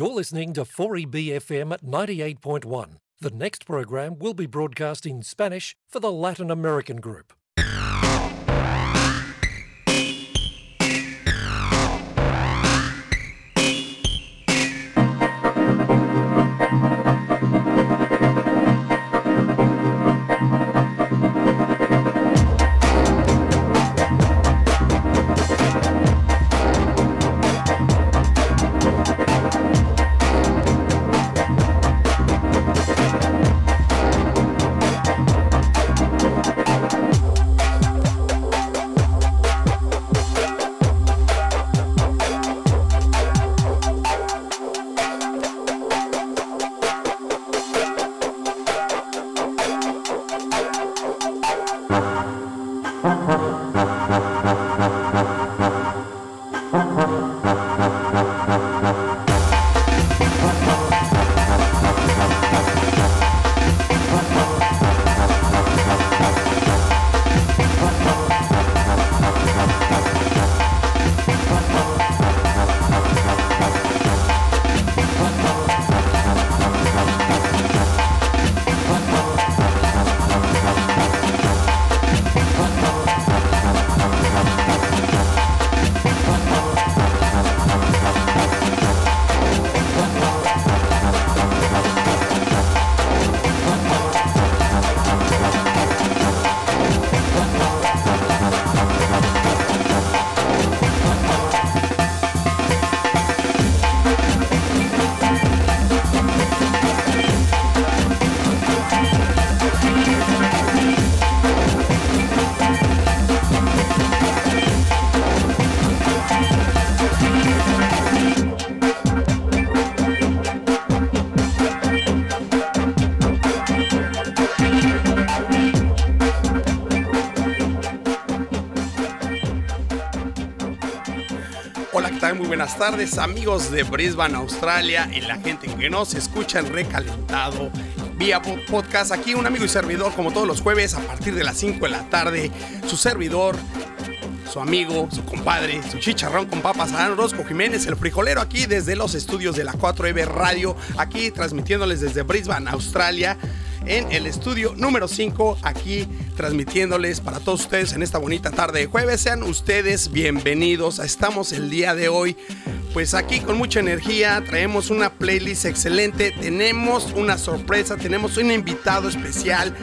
You're listening to 4EBFM at 98.1. The next program will be broadcast in Spanish for the Latin American group. Buenas tardes amigos de Brisbane, Australia y la gente que nos escucha en recalentado vía podcast. Aquí un amigo y servidor como todos los jueves a partir de las 5 de la tarde. Su servidor, su amigo, su compadre, su chicharrón con papas, Adán Rosco Jiménez, el frijolero aquí desde los estudios de la 4EB Radio, aquí transmitiéndoles desde Brisbane, Australia en el estudio número 5, aquí transmitiéndoles para todos ustedes en esta bonita tarde de jueves. Sean ustedes bienvenidos. Estamos el día de hoy, pues aquí con mucha energía, traemos una playlist excelente, tenemos una sorpresa, tenemos un invitado especial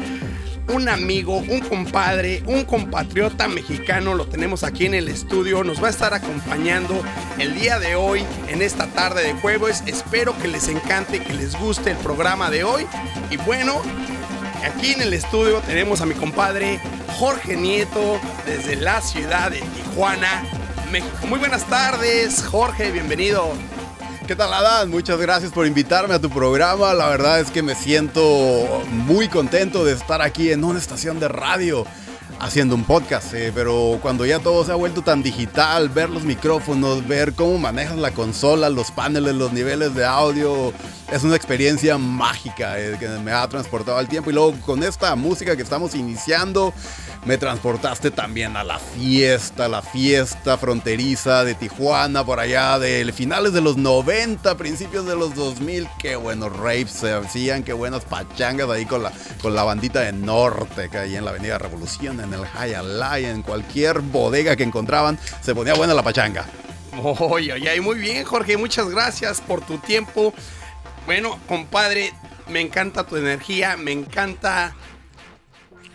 un amigo, un compadre, un compatriota mexicano, lo tenemos aquí en el estudio, nos va a estar acompañando el día de hoy en esta tarde de jueves. Espero que les encante, que les guste el programa de hoy. Y bueno, aquí en el estudio tenemos a mi compadre Jorge Nieto desde la ciudad de Tijuana, México. Muy buenas tardes, Jorge, bienvenido. ¿Qué tal, Adán? Muchas gracias por invitarme a tu programa. La verdad es que me siento muy contento de estar aquí en una estación de radio haciendo un podcast, eh, pero cuando ya todo se ha vuelto tan digital, ver los micrófonos, ver cómo manejas la consola, los paneles, los niveles de audio, es una experiencia mágica eh, que me ha transportado al tiempo. Y luego con esta música que estamos iniciando, me transportaste también a la fiesta, la fiesta fronteriza de Tijuana, por allá de finales de los 90, principios de los 2000. Qué buenos rapes se hacían, qué buenas pachangas ahí con la, con la bandita de norte, que ahí en la Avenida Revolución, en el Hialeah, en cualquier bodega que encontraban, se ponía buena la pachanga. Oye, oye, muy bien, Jorge, muchas gracias por tu tiempo. Bueno, compadre, me encanta tu energía, me encanta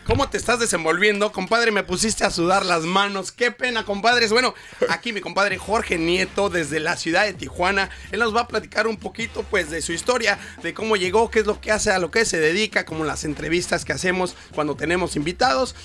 ¿Cómo te estás desenvolviendo? Compadre, me pusiste a sudar las manos. Qué pena, compadres. Bueno, aquí mi compadre Jorge Nieto desde la ciudad de Tijuana. Él nos va a platicar un poquito pues de su historia, de cómo llegó, qué es lo que hace, a lo que se dedica, como las entrevistas que hacemos cuando tenemos invitados.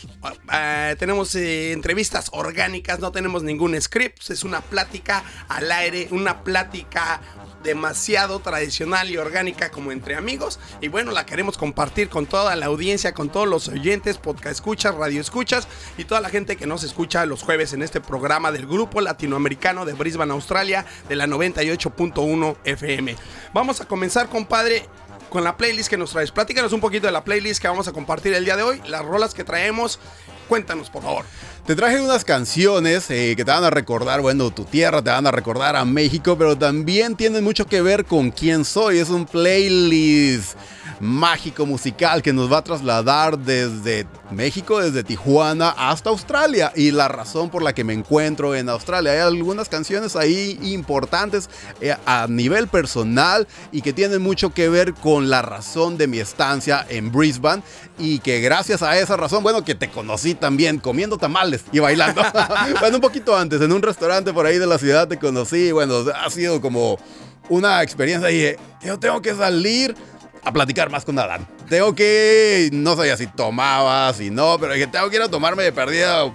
Ah, tenemos eh, entrevistas orgánicas, no tenemos ningún script, es una plática al aire, una plática demasiado tradicional y orgánica como entre amigos. Y bueno, la queremos compartir con toda la audiencia, con todos los oyentes, podcast escuchas, radio escuchas y toda la gente que nos escucha los jueves en este programa del Grupo Latinoamericano de Brisbane, Australia, de la 98.1 FM. Vamos a comenzar, compadre con la playlist que nos traes. Platícanos un poquito de la playlist que vamos a compartir el día de hoy, las rolas que traemos. Cuéntanos, por favor. Te traje unas canciones eh, que te van a recordar, bueno, tu tierra, te van a recordar a México, pero también tienen mucho que ver con quién soy. Es un playlist mágico musical que nos va a trasladar desde México, desde Tijuana hasta Australia y la razón por la que me encuentro en Australia. Hay algunas canciones ahí importantes eh, a nivel personal y que tienen mucho que ver con la razón de mi estancia en Brisbane y que gracias a esa razón, bueno, que te conocí también comiendo tamales y bailando. bueno, un poquito antes, en un restaurante por ahí de la ciudad te conocí, bueno, ha sido como una experiencia. Dije, yo tengo que salir a platicar más con Adán. Tengo que, no sabía si tomaba, si no, pero dije, tengo que ir a tomarme de perdida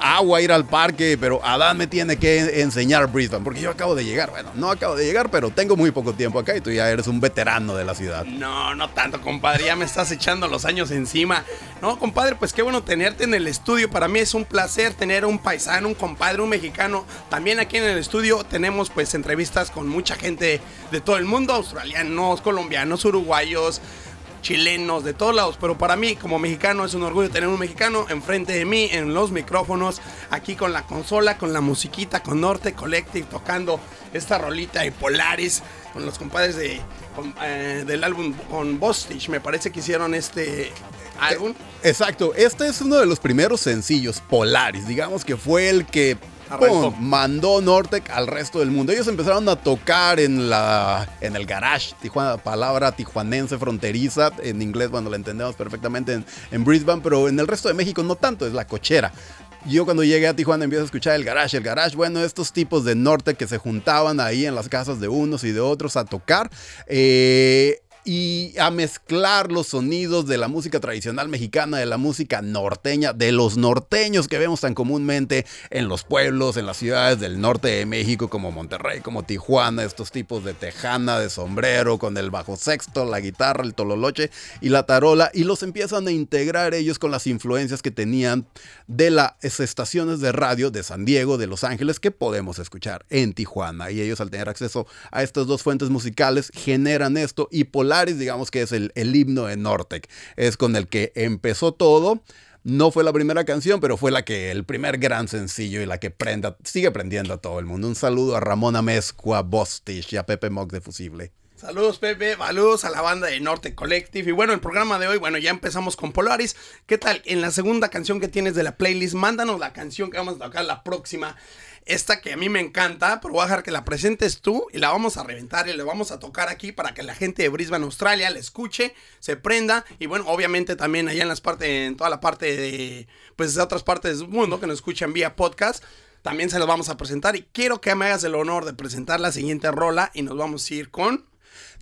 agua, ir al parque, pero Adán me tiene que enseñar Brisbane, porque yo acabo de llegar. Bueno, no acabo de llegar, pero tengo muy poco tiempo acá y tú ya eres un veterano de la ciudad. No, no tanto, compadre, ya me estás echando los años encima. No, compadre, pues qué bueno tenerte en el estudio. Para mí es un placer tener un paisano, un compadre, un mexicano. También aquí en el estudio tenemos pues entrevistas con mucha gente de todo el mundo, australianos, colombianos, uruguayos chilenos, de todos lados. Pero para mí, como mexicano, es un orgullo tener un mexicano enfrente de mí, en los micrófonos, aquí con la consola, con la musiquita, con Norte Collective, tocando esta rolita de Polaris, con los compadres de, eh, del álbum con Bostich. Me parece que hicieron este álbum. Exacto, este es uno de los primeros sencillos, Polaris. Digamos que fue el que mandó Nortec al resto del mundo. Ellos empezaron a tocar en, la, en el garage, Tijuana, palabra tijuanense fronteriza, en inglés, bueno, la entendemos perfectamente en, en Brisbane, pero en el resto de México no tanto, es la cochera yo cuando llegué a Tijuana empiezo a escuchar el garage. El garage, bueno, estos tipos de norte que se juntaban ahí en las casas de unos y de otros a tocar. Eh, y a mezclar los sonidos de la música tradicional mexicana, de la música norteña, de los norteños que vemos tan comúnmente en los pueblos, en las ciudades del norte de México, como Monterrey, como Tijuana, estos tipos de tejana, de sombrero, con el bajo sexto, la guitarra, el tololoche y la tarola, y los empiezan a integrar ellos con las influencias que tenían de las estaciones de radio de San Diego, de Los Ángeles, que podemos escuchar en Tijuana. Y ellos al tener acceso a estas dos fuentes musicales generan esto y digamos que es el, himno de Nortec. Es con el que empezó todo. No fue la primera canción, pero fue la que el primer gran sencillo y la que sigue prendiendo a todo el mundo. Un saludo a Ramón Amezcua, Bostich y a Pepe Mock de Fusible. Saludos Pepe, saludos a la banda de Norte Collective. Y bueno, el programa de hoy, bueno, ya empezamos con Polaris. ¿Qué tal? En la segunda canción que tienes de la playlist, mándanos la canción que vamos a tocar la próxima esta que a mí me encanta, pero voy a dejar que la presentes tú y la vamos a reventar y la vamos a tocar aquí para que la gente de Brisbane, Australia, la escuche, se prenda y bueno, obviamente también allá en las partes, en toda la parte de, pues de otras partes del mundo que nos escuchan vía podcast, también se los vamos a presentar y quiero que me hagas el honor de presentar la siguiente rola y nos vamos a ir con...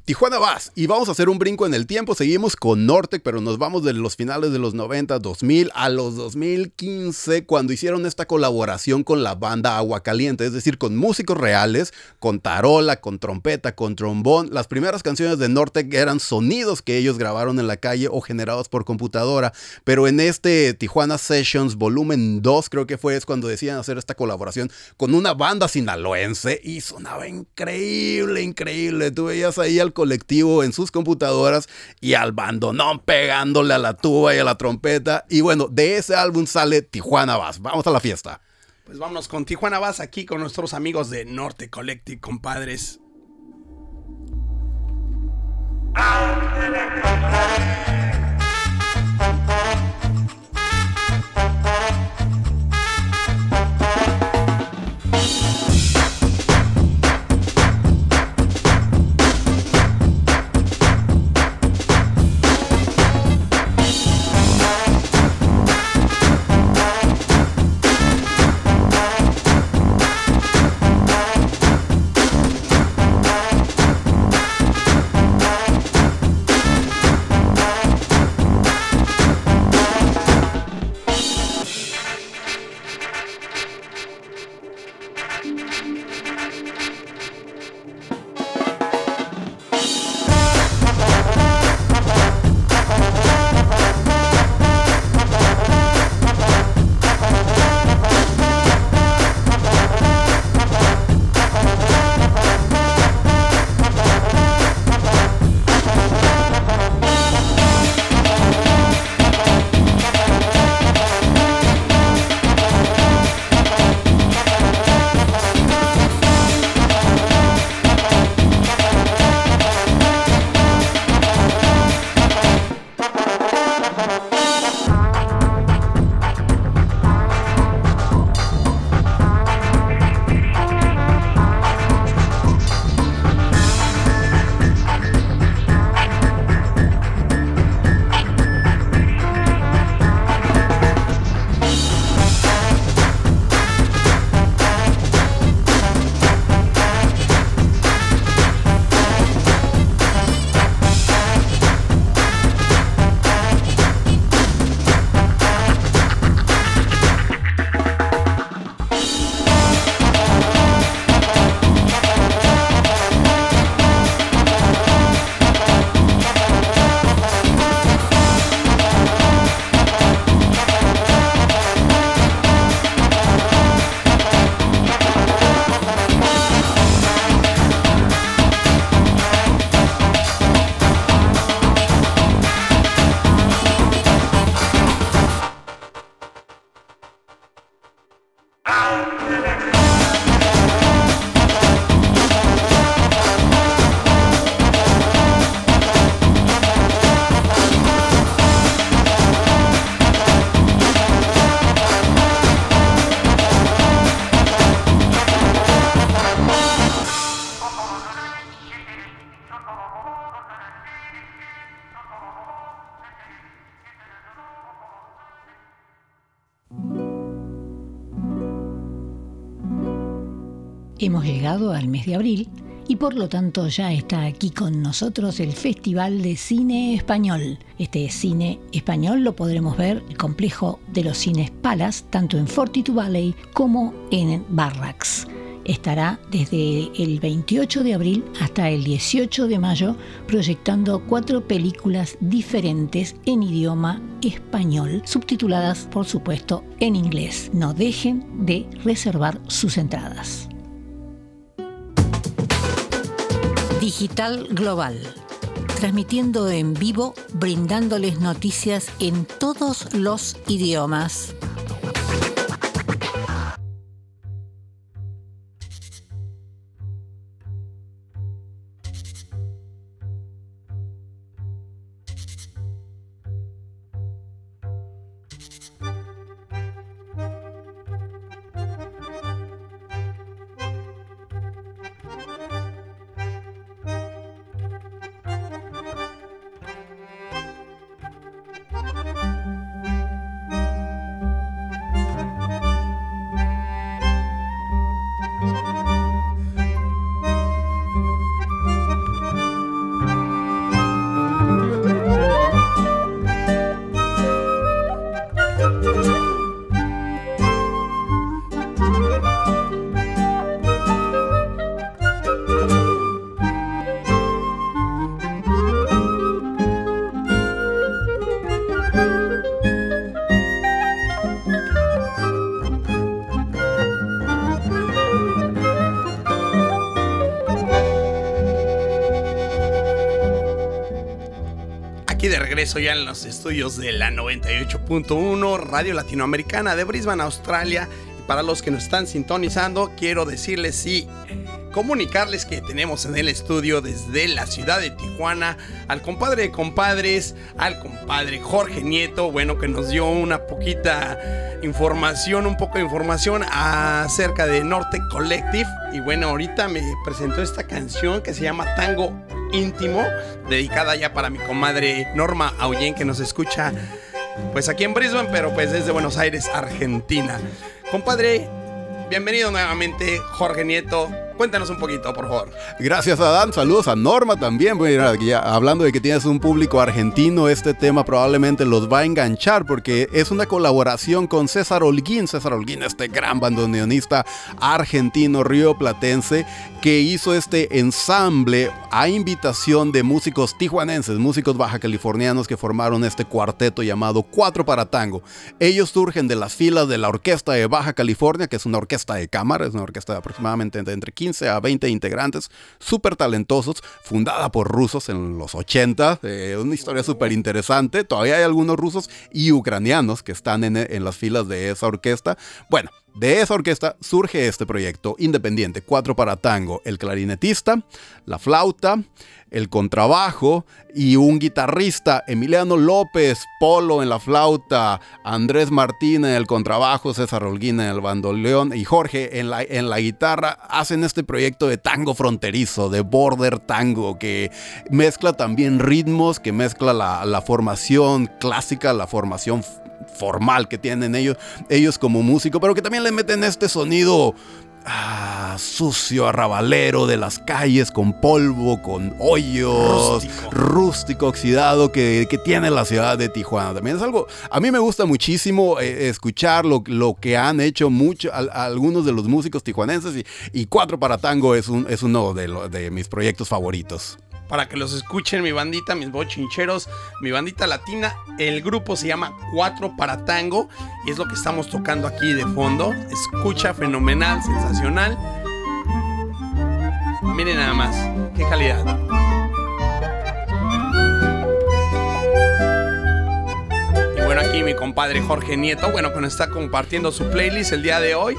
Tijuana Bass. Y vamos a hacer un brinco en el tiempo. Seguimos con Nortec, pero nos vamos de los finales de los 90, 2000 a los 2015, cuando hicieron esta colaboración con la banda Agua Caliente, es decir, con músicos reales, con tarola, con trompeta, con trombón. Las primeras canciones de Nortec eran sonidos que ellos grabaron en la calle o generados por computadora. Pero en este Tijuana Sessions Volumen 2, creo que fue, es cuando decían hacer esta colaboración con una banda sinaloense y sonaba increíble, increíble. Tú veías ahí al colectivo en sus computadoras y al bandonón pegándole a la tuba y a la trompeta. Y bueno, de ese álbum sale Tijuana Bass. Vamos a la fiesta. Pues vámonos con Tijuana Bass aquí con nuestros amigos de Norte Collective, compadres. Hemos llegado al mes de abril y por lo tanto ya está aquí con nosotros el Festival de Cine Español. Este cine español lo podremos ver el complejo de los cines Palas, tanto en Fortitude Valley como en Barracks. Estará desde el 28 de abril hasta el 18 de mayo proyectando cuatro películas diferentes en idioma español, subtituladas por supuesto en inglés. No dejen de reservar sus entradas. Digital Global. Transmitiendo en vivo, brindándoles noticias en todos los idiomas. Regreso ya en los estudios de la 98.1 Radio Latinoamericana de Brisbane, Australia. Y para los que nos están sintonizando, quiero decirles y comunicarles que tenemos en el estudio desde la ciudad de Tijuana al compadre de compadres, al compadre Jorge Nieto, bueno, que nos dio una poquita información, un poco de información acerca de Norte Collective. Y bueno, ahorita me presentó esta canción que se llama Tango íntimo, dedicada ya para mi comadre Norma Aullén, que nos escucha pues aquí en Brisbane, pero pues desde Buenos Aires, Argentina. Compadre, bienvenido nuevamente, Jorge Nieto. Cuéntanos un poquito, por favor. Gracias, Adán. Saludos a Norma también. hablando de que tienes un público argentino, este tema probablemente los va a enganchar porque es una colaboración con César Holguín. César Holguín, este gran bandoneonista argentino rioplatense que hizo este ensamble a invitación de músicos tijuanenses, músicos baja californianos que formaron este cuarteto llamado Cuatro para Tango. Ellos surgen de las filas de la Orquesta de Baja California, que es una orquesta de cámara, es una orquesta de aproximadamente entre 15 a 20 integrantes, súper talentosos, fundada por rusos en los 80, eh, una historia súper interesante. Todavía hay algunos rusos y ucranianos que están en, en las filas de esa orquesta. Bueno, de esa orquesta surge este proyecto independiente, Cuatro para Tango, el clarinetista, la flauta, el contrabajo y un guitarrista, Emiliano López, Polo en la flauta, Andrés Martínez en el contrabajo, César Holguín en el bandoleón y Jorge en la, en la guitarra, hacen este proyecto de tango fronterizo, de border tango, que mezcla también ritmos, que mezcla la, la formación clásica, la formación formal que tienen ellos, ellos como músico, pero que también le meten este sonido ah, sucio, arrabalero de las calles, con polvo, con hoyos, rústico, oxidado que, tiene la ciudad de Tijuana. También es algo, a mí me gusta muchísimo eh, escuchar lo, que han hecho mucho, algunos de los músicos tijuanenses y, Cuatro para Tango es, un, es uno de, de mis proyectos favoritos para que los escuchen mi bandita, mis bochincheros, mi bandita latina. El grupo se llama Cuatro para Tango y es lo que estamos tocando aquí de fondo. Escucha fenomenal, sensacional. Miren nada más, qué calidad. Y bueno, aquí mi compadre Jorge Nieto, bueno, que nos está compartiendo su playlist el día de hoy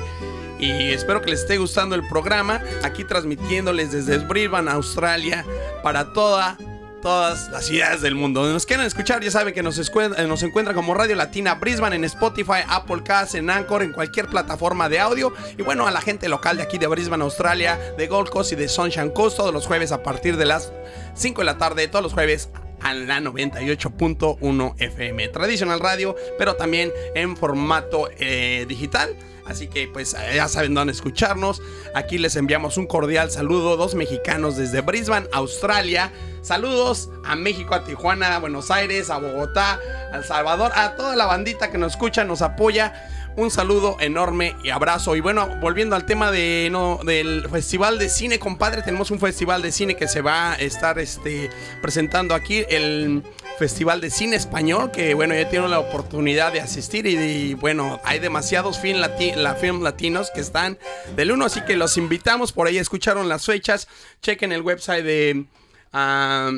y espero que les esté gustando el programa. Aquí transmitiéndoles desde Brisbane, Australia, para toda todas las ciudades del mundo. Nos quieran escuchar, ya saben que nos, eh, nos encuentran como Radio Latina Brisbane en Spotify, Apple Cast, en Anchor, en cualquier plataforma de audio. Y bueno, a la gente local de aquí de Brisbane, Australia, de Gold Coast y de Sunshine Coast, todos los jueves a partir de las 5 de la tarde, todos los jueves a la 98.1 FM. Tradicional radio, pero también en formato eh, digital. Así que pues ya saben dónde escucharnos. Aquí les enviamos un cordial saludo, dos mexicanos desde Brisbane, Australia. Saludos a México, a Tijuana, a Buenos Aires, a Bogotá, a El Salvador, a toda la bandita que nos escucha, nos apoya. Un saludo enorme y abrazo. Y bueno, volviendo al tema de, no, del Festival de Cine, compadre, tenemos un festival de cine que se va a estar este, presentando aquí, el Festival de Cine Español, que bueno, ya tiene la oportunidad de asistir y, bueno, hay demasiados film, la film latinos que están del uno, así que los invitamos, por ahí escucharon las fechas, chequen el website de... Ah,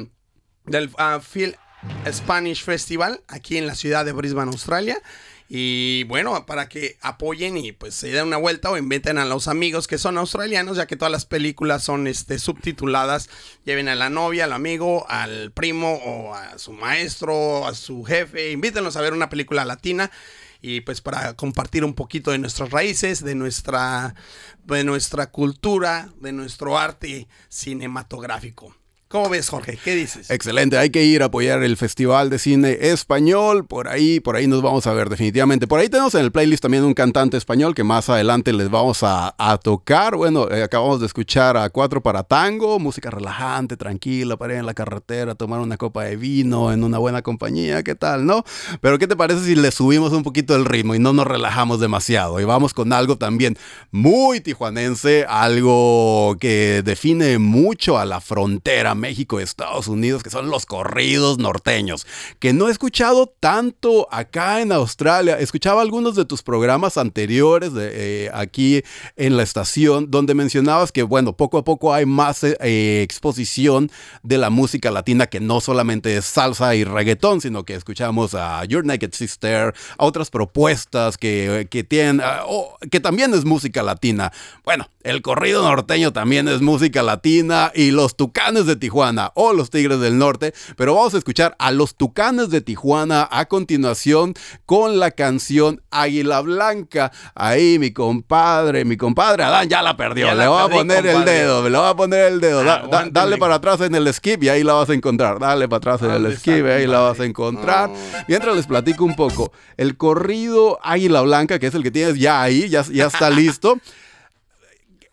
del uh, Film Spanish Festival aquí en la ciudad de Brisbane, Australia. Y bueno, para que apoyen y pues se den una vuelta o inventen a los amigos que son australianos, ya que todas las películas son este, subtituladas. Lleven a la novia, al amigo, al primo o a su maestro, a su jefe. Invítenlos a ver una película latina y pues para compartir un poquito de nuestras raíces, de nuestra, de nuestra cultura, de nuestro arte cinematográfico. ¿Cómo ves, Jorge? ¿Qué dices? Excelente, hay que ir a apoyar el Festival de Cine Español. Por ahí, por ahí nos vamos a ver definitivamente. Por ahí tenemos en el playlist también un cantante español que más adelante les vamos a, tocar. Bueno, eh, acabamos de escuchar a Cuatro para Tango, música relajante, tranquila, para ir en la carretera, tomar una copa de vino en una buena compañía, ¿qué tal, no? Pero ¿qué te parece si le subimos un poquito el ritmo y no nos relajamos demasiado? Y vamos con algo también muy tijuanense, algo que define mucho a la frontera México Estados Unidos, que son los corridos norteños, que no he escuchado tanto acá en Australia. Escuchaba algunos de tus programas anteriores de, eh, aquí en la estación, donde mencionabas que, bueno, poco a poco hay más eh, exposición de la música latina, que no solamente es salsa y reggaetón, sino que escuchamos a Your Naked Sister, a otras propuestas que, que tienen, ah, que también es música latina. Bueno, el corrido norteño también es música latina y los tucanes de Tijuana o los Tigres del Norte, pero vamos a escuchar a los tucanes de Tijuana a continuación con la canción Águila Blanca. Ahí mi compadre, mi compadre Adán ya la perdió, le voy a poner el dedo, le voy a poner el dedo. dale para atrás en el skip y ahí la vas a encontrar. Dale para atrás en el skip y ahí la vas a encontrar. Mientras les platico un poco, el corrido Águila Blanca, que es el que tienes ya ahí, ya, ya está listo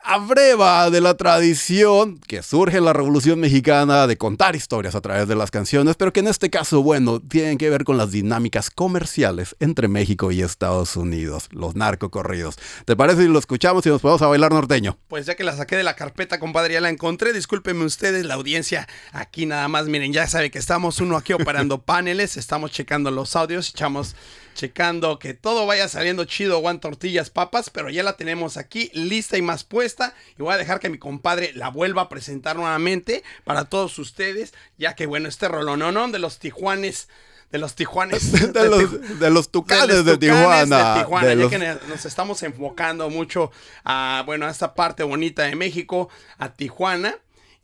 abreva de la tradición que surge en la Revolución Mexicana de contar historias a través de las canciones, pero que en este caso, bueno, tienen que ver con las dinámicas comerciales entre México y Estados Unidos, los narcocorridos. ¿Te parece si lo escuchamos y nos podemos a bailar norteño? Pues ya que la saqué de la carpeta, compadre, ya la encontré. Discúlpenme ustedes, la audiencia aquí nada más. Miren, ya sabe que estamos uno aquí operando paneles, estamos checando los audios, echamos checando que todo vaya saliendo chido, Juan Tortillas Papas, pero ya la tenemos aquí lista y más puesta. Y voy a dejar que mi compadre la vuelva a presentar nuevamente para todos ustedes, ya que bueno, este rolonón de los Tijuanes de los Tijuanes. De, los, de los tucanes de, Tijuana. ya que nos estamos enfocando mucho a, bueno, a esta parte bonita de México, a Tijuana.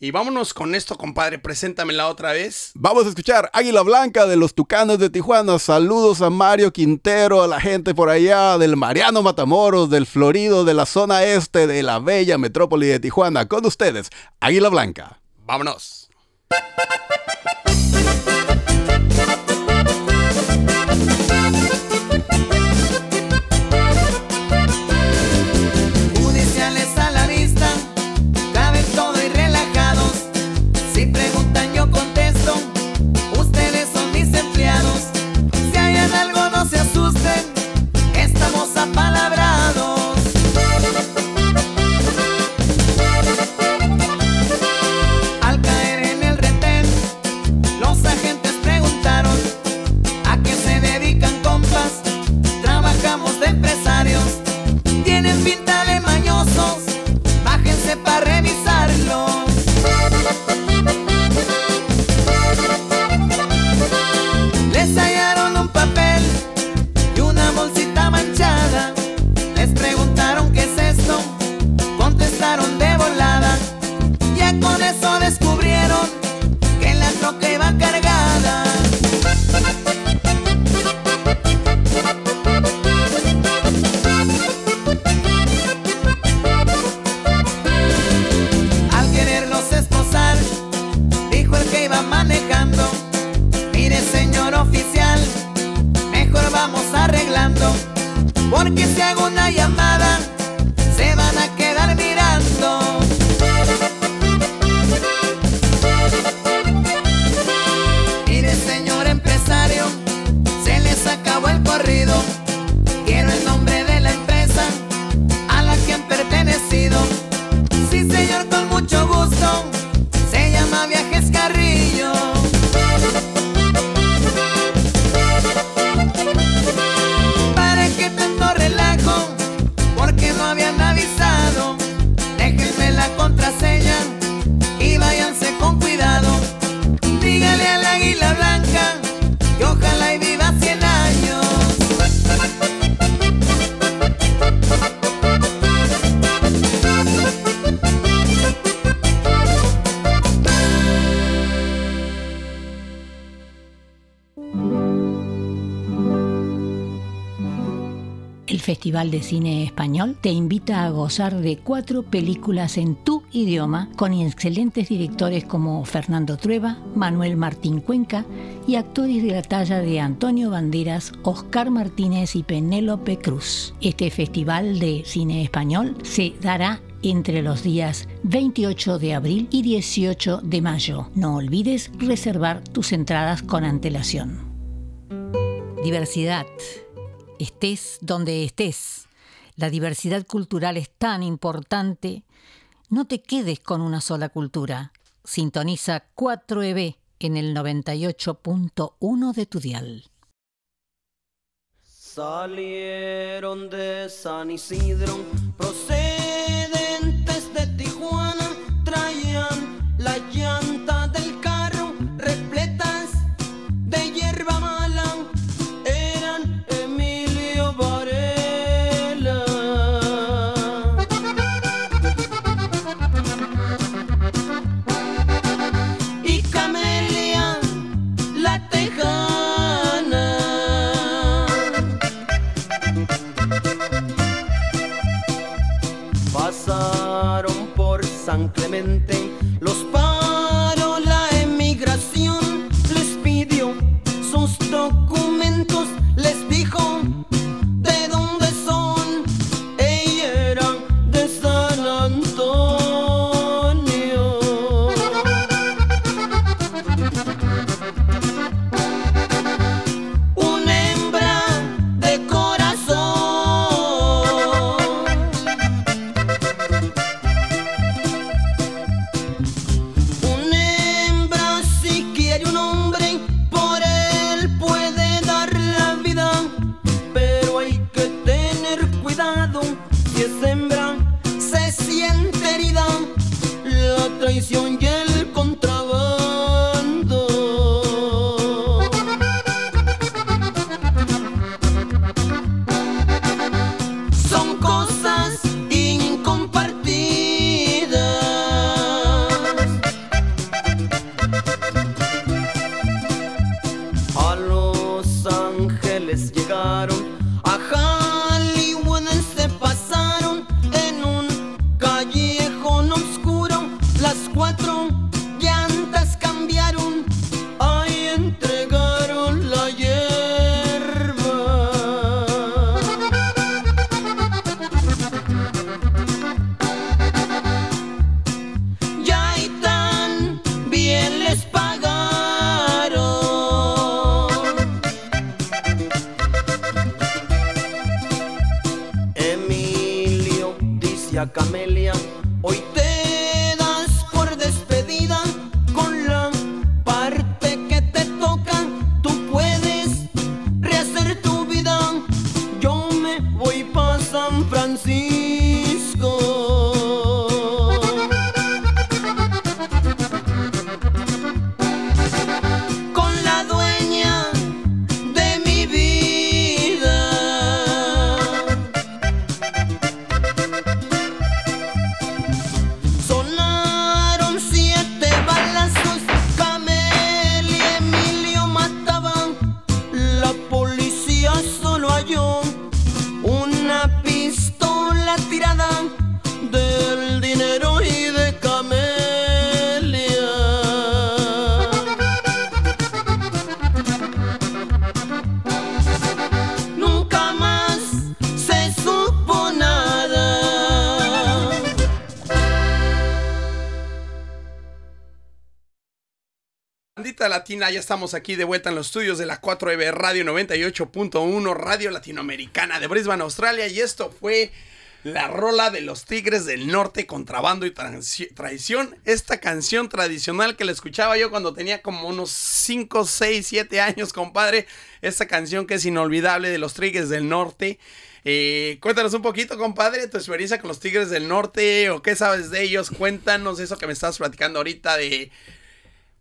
Y vámonos con esto, compadre. Preséntamela otra vez. Vamos a escuchar Águila Blanca de los Tucanes de Tijuana. Saludos a Mario Quintero, a la gente por allá, del Mariano Matamoros, del Florido, de la zona este de la bella metrópoli de Tijuana. Con ustedes, Águila Blanca. Vámonos. Festival de Cine Español te invita a gozar de cuatro películas en tu idioma con excelentes directores como Fernando Trueba, Manuel Martín Cuenca y actores de la talla de Antonio Banderas, Oscar Martínez y Penélope Cruz. Este Festival de Cine Español se dará entre los días 28 de abril y 18 de mayo. No olvides reservar tus entradas con antelación. Diversidad estés donde estés. La diversidad cultural es tan importante. No te quedes con una sola cultura. Sintoniza 4EB en el 98.1 de tu dial. Salieron de San Isidro, procedentes Ya estamos aquí de vuelta en los estudios de la 4EB Radio 98.1, Radio Latinoamericana de Brisbane, Australia. Y esto fue la rola de los Tigres del Norte, Contrabando y Traición. Esta canción tradicional que la escuchaba yo cuando tenía como unos 5, 6, 7 años, compadre. Esta canción que es inolvidable de los Tigres del Norte. Eh, cuéntanos un poquito, compadre, tu experiencia con los Tigres del Norte o qué sabes de ellos. Cuéntanos eso que me estás platicando ahorita de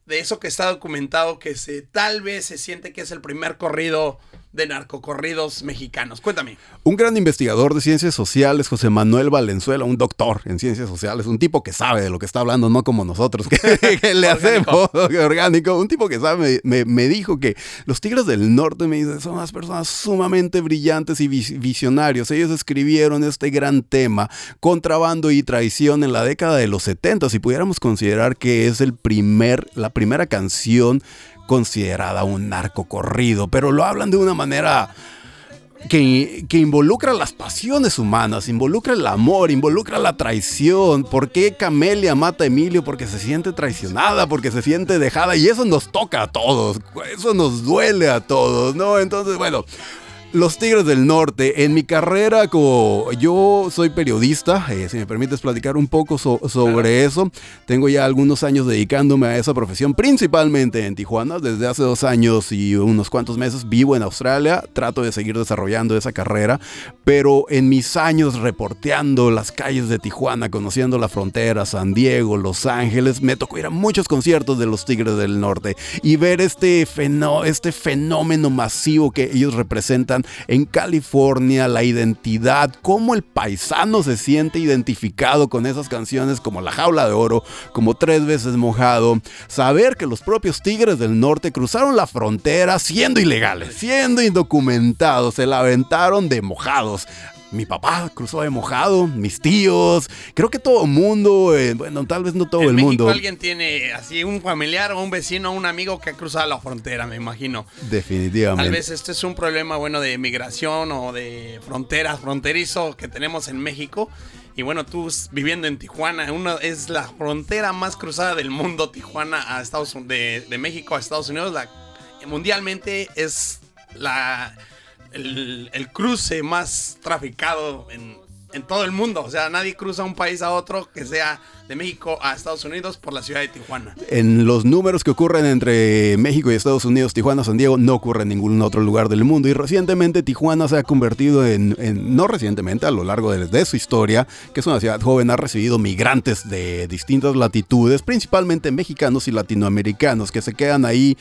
de eso que está documentado que se tal vez se siente que es el primer corrido de narcocorridos mexicanos. Cuéntame. Un gran investigador de ciencias sociales, José Manuel Valenzuela, un doctor en ciencias sociales, un tipo que sabe de lo que está hablando, no como nosotros, que, le hacemos orgánico. Un tipo que sabe, me, dijo que los Tigres del Norte, me dicen, son unas personas sumamente brillantes y visionarios. Ellos escribieron este gran tema, contrabando y traición, en la década de los 70, si pudiéramos considerar que es el primer, la primera canción considerada un narco corrido, pero lo hablan de una manera que, que, involucra las pasiones humanas, involucra el amor, involucra la traición. ¿Por qué Camelia mata a Emilio? Porque se siente traicionada, porque se siente dejada y eso nos toca a todos, eso nos duele a todos, ¿no? Entonces, bueno, los Tigres del Norte. En mi carrera, como yo soy periodista, eh, si me permites platicar un poco sobre eso, tengo ya algunos años dedicándome a esa profesión, principalmente en Tijuana. Desde hace dos años y unos cuantos meses vivo en Australia. Trato de seguir desarrollando esa carrera, pero en mis años reporteando las calles de Tijuana, conociendo la frontera, San Diego, Los Ángeles, me tocó ir a muchos conciertos de los Tigres del Norte y ver este, este fenómeno masivo que ellos representan en California, la identidad, cómo el paisano se siente identificado con esas canciones como La Jaula de Oro, como Tres veces mojado, saber que los propios Tigres del Norte cruzaron la frontera siendo ilegales, siendo indocumentados, se la aventaron de mojados mi papá cruzó de mojado, mis tíos, creo que todo el mundo, eh, bueno, tal vez no todo el mundo. Alguien tiene así un familiar o un vecino o un amigo que ha cruzado la frontera, me imagino. Definitivamente. Tal vez este es un problema, bueno, de migración o de fronteras, fronterizo que tenemos en México. Y bueno, tú viviendo en Tijuana, una, es la frontera más cruzada del mundo, Tijuana a Estados de, de México a Estados Unidos. La, mundialmente es la el, cruce más traficado en, todo el mundo. O sea, nadie cruza un país a otro que sea de México a Estados Unidos por la ciudad de Tijuana. En los números que ocurren entre México y Estados Unidos, Tijuana, San Diego, no ocurre en ningún otro lugar del mundo. Y recientemente Tijuana se ha convertido en, no recientemente, a lo largo de, su historia, que es una ciudad joven, ha recibido migrantes de distintas latitudes, principalmente mexicanos y latinoamericanos, que se quedan ahí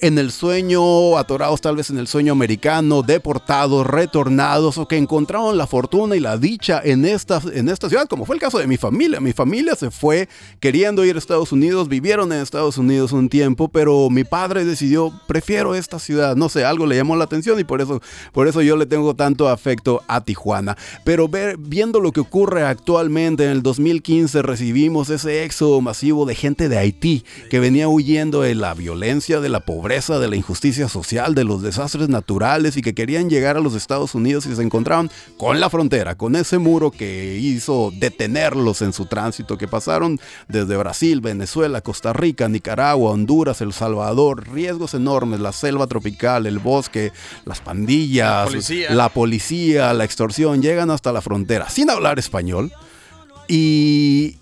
en el sueño, atorados tal vez en el sueño americano, deportados, retornados o que encontraron la fortuna y la dicha en esta, en esta ciudad, como fue el caso de mi familia. Mi familia se fue queriendo ir a Estados Unidos, vivieron en Estados Unidos un tiempo, pero mi padre decidió, prefiero esta ciudad, no sé, algo le llamó la atención y por eso, por eso yo le tengo tanto afecto a Tijuana. Pero ver, viendo lo que ocurre actualmente, en el 2015 recibimos ese éxodo masivo de gente de Haití que venía huyendo de la violencia, de la pobreza, de la injusticia social, de los desastres naturales y que querían llegar a los Estados Unidos y se encontraron con la frontera, con ese muro que hizo detenerlos en su tránsito, que pasaron desde Brasil, Venezuela, Costa Rica, Nicaragua, Honduras, El Salvador, riesgos enormes, la selva tropical, el bosque, las pandillas, la policía, la, extorsión, llegan hasta la frontera sin hablar español. Y,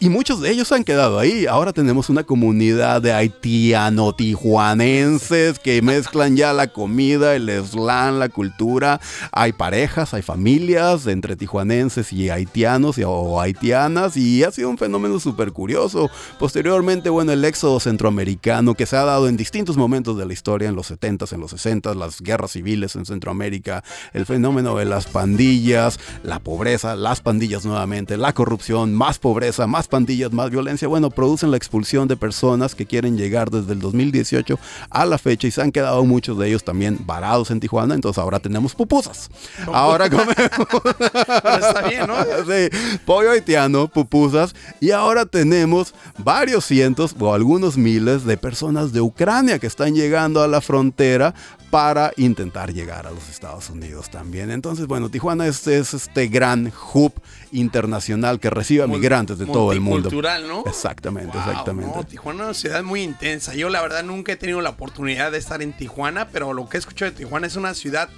y muchos de ellos han quedado ahí. Ahora tenemos una comunidad de haitiano-tijuanenses que mezclan ya la comida, el slang, la cultura. Hay parejas, hay familias entre tijuanenses y haitianos o haitianas. Y ha sido un fenómeno súper curioso. Posteriormente, bueno, el éxodo centroamericano que se ha dado en distintos momentos de la historia, en los 70s, en los 60s, las guerras civiles en Centroamérica, el fenómeno de las pandillas, la pobreza, las pandillas nuevamente, la corrupción, más pobreza, más pandillas, más violencia, bueno, producen la expulsión de personas que quieren llegar desde el 2018 a la fecha y se han quedado muchos de ellos también varados en Tijuana, entonces ahora tenemos pupusas. Ahora comemos. Está bien, ¿no? Sí, pollo haitiano, pupusas y ahora tenemos varios cientos o algunos miles de personas de Ucrania que están llegando a la frontera para intentar llegar a los Estados Unidos también. Entonces, bueno, Tijuana es, es este gran hub internacional que recibe a migrantes de todo el mundo. cultural, ¿no? Exactamente, Wow, exactamente. no, Tijuana es una ciudad muy intensa. Yo la verdad nunca he tenido la oportunidad de estar en Tijuana, pero lo que he escuchado de Tijuana es una ciudad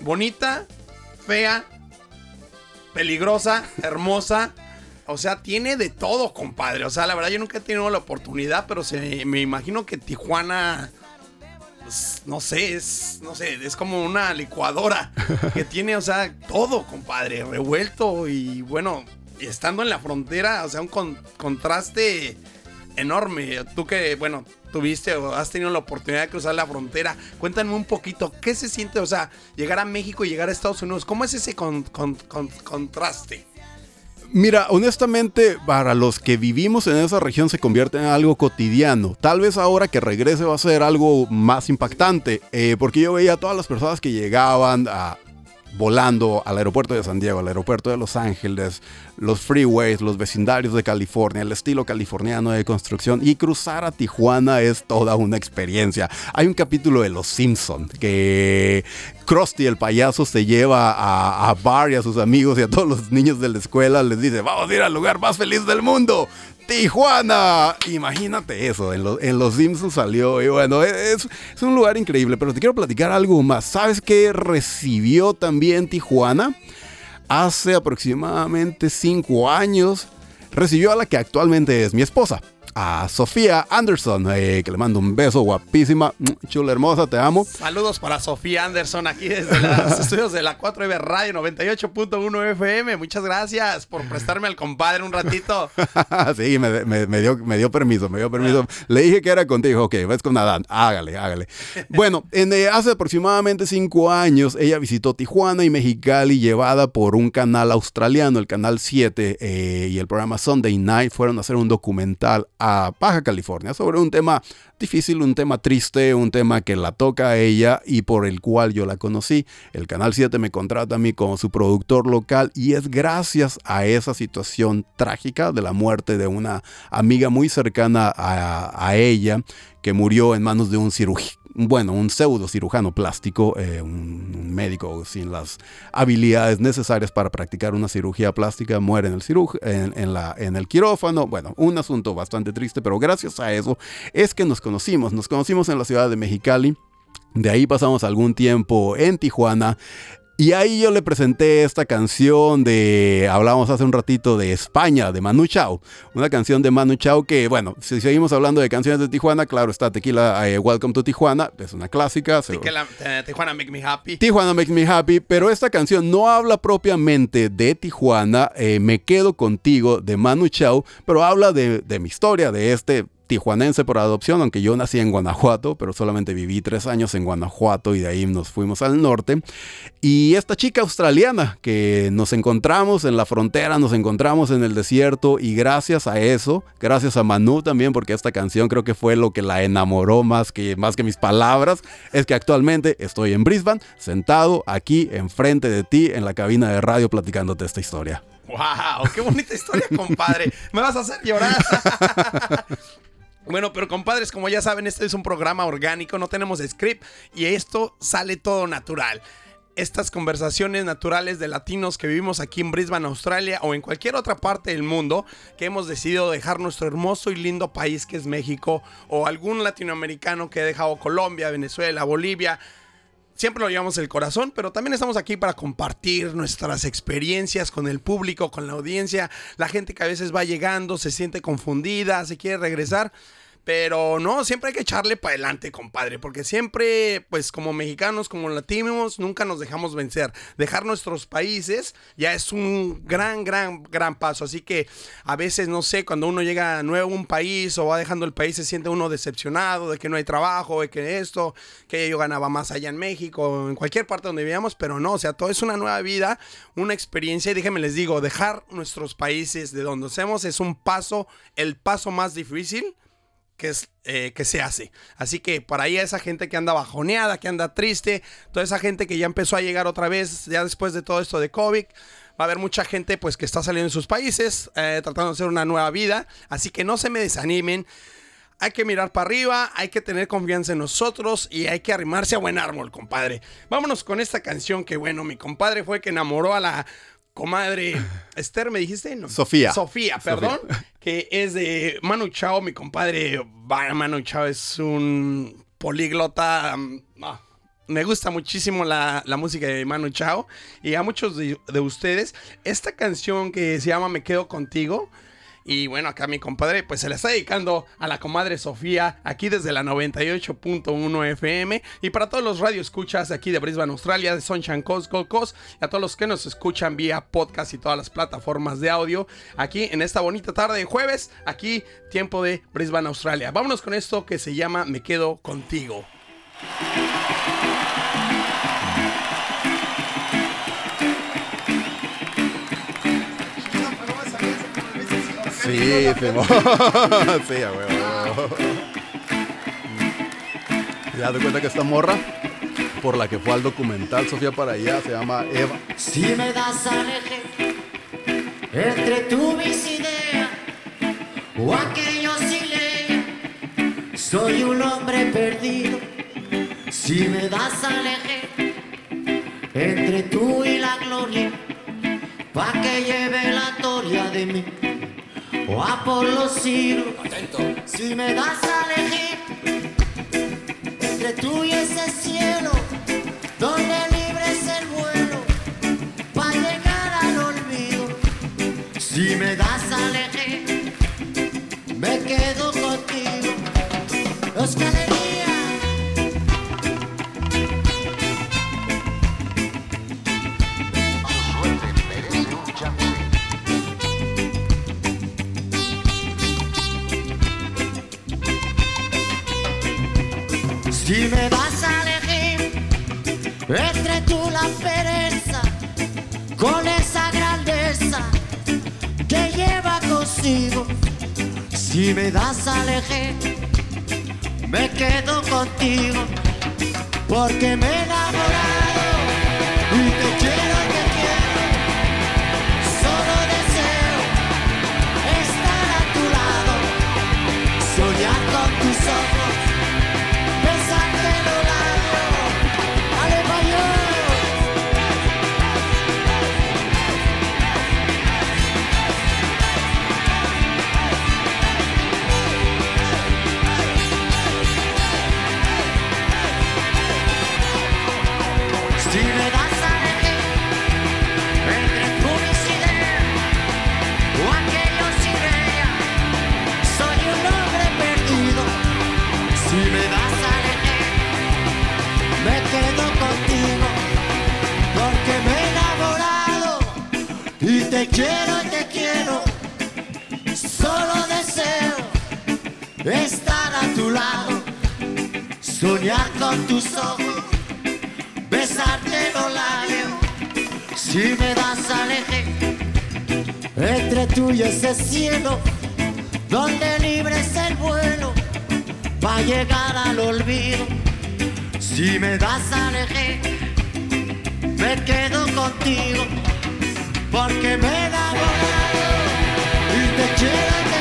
bonita, fea, peligrosa, hermosa. O sea, tiene de todo, compadre. O sea, la verdad yo nunca he tenido la oportunidad, pero se, me imagino que Tijuana, pues, no sé, es, no sé, es como una licuadora que tiene, o sea, todo, compadre, revuelto y bueno, estando en la frontera, o sea, un con- contraste enorme. Tú que, bueno, tuviste o has tenido la oportunidad de cruzar la frontera, cuéntame un poquito, ¿qué se siente, o sea, llegar a México y llegar a Estados Unidos? ¿Cómo es ese con- con- con- contraste? Mira, honestamente, para los que vivimos en esa región se convierte en algo cotidiano. Tal vez ahora que regrese va a ser algo más impactante, eh, porque yo veía a todas las personas que llegaban a- volando al aeropuerto de San Diego, al aeropuerto de Los Ángeles, los freeways, los vecindarios de California, el estilo californiano de construcción y cruzar a Tijuana es toda una experiencia. Hay un capítulo de Los Simpson que Krusty el payaso se lleva a, a y a sus amigos y a todos los niños de la escuela les dice vamos a ir al lugar más feliz del mundo. Tijuana, imagínate eso, en, en Los Simpsons salió y bueno, es, es un lugar increíble, pero te quiero platicar algo más. ¿Sabes qué recibió también Tijuana? Hace aproximadamente cinco años recibió a la que actualmente es mi esposa, a Sofía Anderson, eh, que le mando un beso guapísima, mm, chula hermosa, te amo. Saludos para Sofía Anderson aquí desde los estudios de la 4B Radio 98.1 FM. Muchas gracias por prestarme al compadre un ratito. sí, me, me- me dio, me dio permiso, me dio permiso. Le dije que era contigo, ok, ves con Adán, hágale, hágale. Bueno, en, eh, hace aproximadamente cinco años ella visitó Tijuana y Mexicali llevada por un canal australiano, el Canal 7, eh, y el programa Sunday Night fueron a hacer un documental a Baja California sobre un tema difícil, un tema triste, un tema que la toca a ella y por el cual yo la conocí. El Canal 7 me contrata a mí como su productor local y es gracias a esa situación trágica de la muerte de una amiga muy cercana a, a ella que murió en manos de un cirujano. Bueno, un pseudo cirujano plástico, eh, un, médico sin las habilidades necesarias para practicar una cirugía plástica, muere en el, en el quirófano. Bueno, un asunto bastante triste, pero gracias a eso es que nos conocimos. Nos conocimos en la ciudad de Mexicali. De ahí pasamos algún tiempo en Tijuana. Y ahí yo le presenté esta canción de, hablábamos hace un ratito de España, de Manu Chao. Una canción de Manu Chao que, bueno, si seguimos hablando de canciones de Tijuana, claro está Tequila eh, Welcome to Tijuana, es una clásica. Así que la, eh, Tijuana Make Me Happy. Tijuana Makes Me Happy, pero esta canción no habla propiamente de Tijuana, eh, Me Quedo Contigo de Manu Chao, pero habla de, de mi historia, de este tijuanense por adopción, aunque yo nací en Guanajuato, pero solamente viví tres años en Guanajuato y de ahí nos fuimos al norte. Y esta chica australiana que nos encontramos en la frontera, nos encontramos en el desierto y gracias a eso, gracias a Manu también, porque esta canción creo que fue lo que la enamoró más que, más que mis palabras, es que actualmente estoy en Brisbane, sentado aquí enfrente de ti en la cabina de radio platicándote esta historia. ¡Wow! ¡Qué bonita historia, compadre! Me vas a hacer llorar. Bueno, pero compadres, como ya saben, este es un programa orgánico, no tenemos script y esto sale todo natural. Estas conversaciones naturales de latinos que vivimos aquí en Brisbane, Australia o en cualquier otra parte del mundo que hemos decidido dejar nuestro hermoso y lindo país que es México o algún latinoamericano que ha dejado Colombia, Venezuela, Bolivia, Siempre lo llevamos el corazón, pero también estamos aquí para compartir nuestras experiencias con el público, con la audiencia, la gente que a veces va llegando, se siente confundida, se quiere regresar. Pero no, siempre hay que echarle para adelante, compadre, porque siempre, pues como mexicanos, como latinos, nunca nos dejamos vencer. Dejar nuestros países ya es un gran, gran, gran paso. Así que a veces, no sé, cuando uno llega nuevo a un país o va dejando el país, se siente uno decepcionado de que no hay trabajo, de que esto, que yo ganaba más allá en México, en cualquier parte donde vivíamos, pero no, o sea, todo es una nueva vida, una experiencia. Y déjenme les digo, dejar nuestros países de donde somos es un paso, el paso más difícil eh, que se hace. Así que para ahí a esa gente que anda bajoneada, que anda triste, toda esa gente que ya empezó a llegar otra vez, ya después de todo esto de COVID, va a haber mucha gente pues que está saliendo en sus países, eh, tratando de hacer una nueva vida. Así que no se me desanimen. Hay que mirar para arriba, hay que tener confianza en nosotros y hay que arrimarse a buen árbol, compadre. Vámonos con esta canción que, bueno, mi compadre fue que enamoró a la comadre Esther, ¿me dijiste? No. Sofía. Sofía, perdón. Que es de Manu Chao, mi compadre. Manu Chao es un políglota. Um, ah, me gusta muchísimo la, música de Manu Chao. Y a muchos de, de ustedes, esta canción que se llama Me Quedo Contigo y bueno, acá mi compadre, pues se le está dedicando a la comadre Sofía, aquí desde la 98.1 FM. Y para todos los radioescuchas aquí de Brisbane, Australia, de Sunshine Coast, Gold Coast, y a todos los que nos escuchan vía podcast y todas las plataformas de audio, aquí en esta bonita tarde de jueves, aquí tiempo de Brisbane, Australia. Vámonos con esto que se llama Me Quedo Contigo. Sí, sí, sí, a huevo. Ya te cuenta que esta morra, por la que fue al documental Sofía para allá, se llama Eva. Si me das aleje entre tú mis ideas o aquellos sin soy un hombre perdido. Si me das aleje entre tú y la gloria, pa' que lleve la gloria de mí o a por los siglos. Si me das a elegir entre tú y ese cielo, donde libre es el vuelo, para llegar al olvido. Si me das a elegir, me quedo contigo. Los Si entre tú la pereza con esa grandeza que lleva consigo, si me das a elegir, me quedo contigo porque me he enamorado y te quiero. Te quiero y te quiero, solo deseo estar a tu lado, soñar con tus ojos, besarte los labios, si me das aleje entre tú y ese cielo, donde libre es el vuelo, va a llegar al olvido, si me das aleje me quedo contigo porque me he enamorado y te quiero,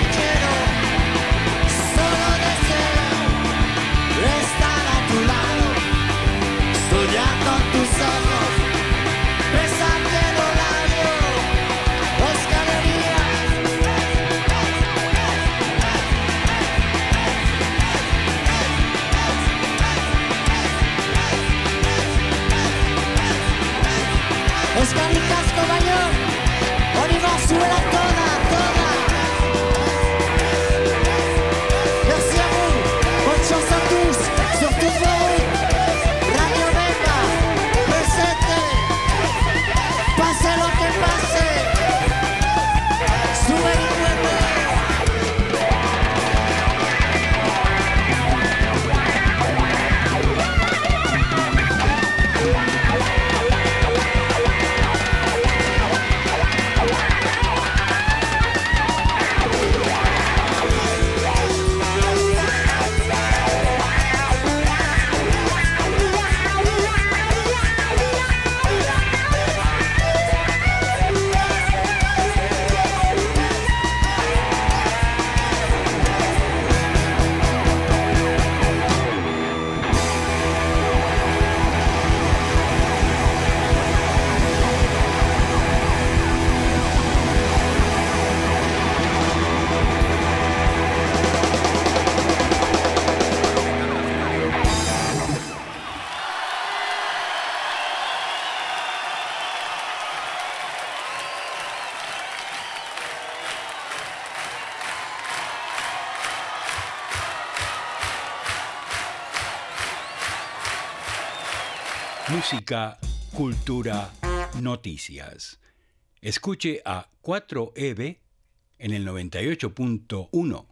cultura, noticias. Escuche a 4EB en el 98.1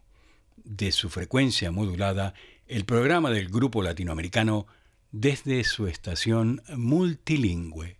de su frecuencia modulada el programa del grupo latinoamericano desde su estación multilingüe.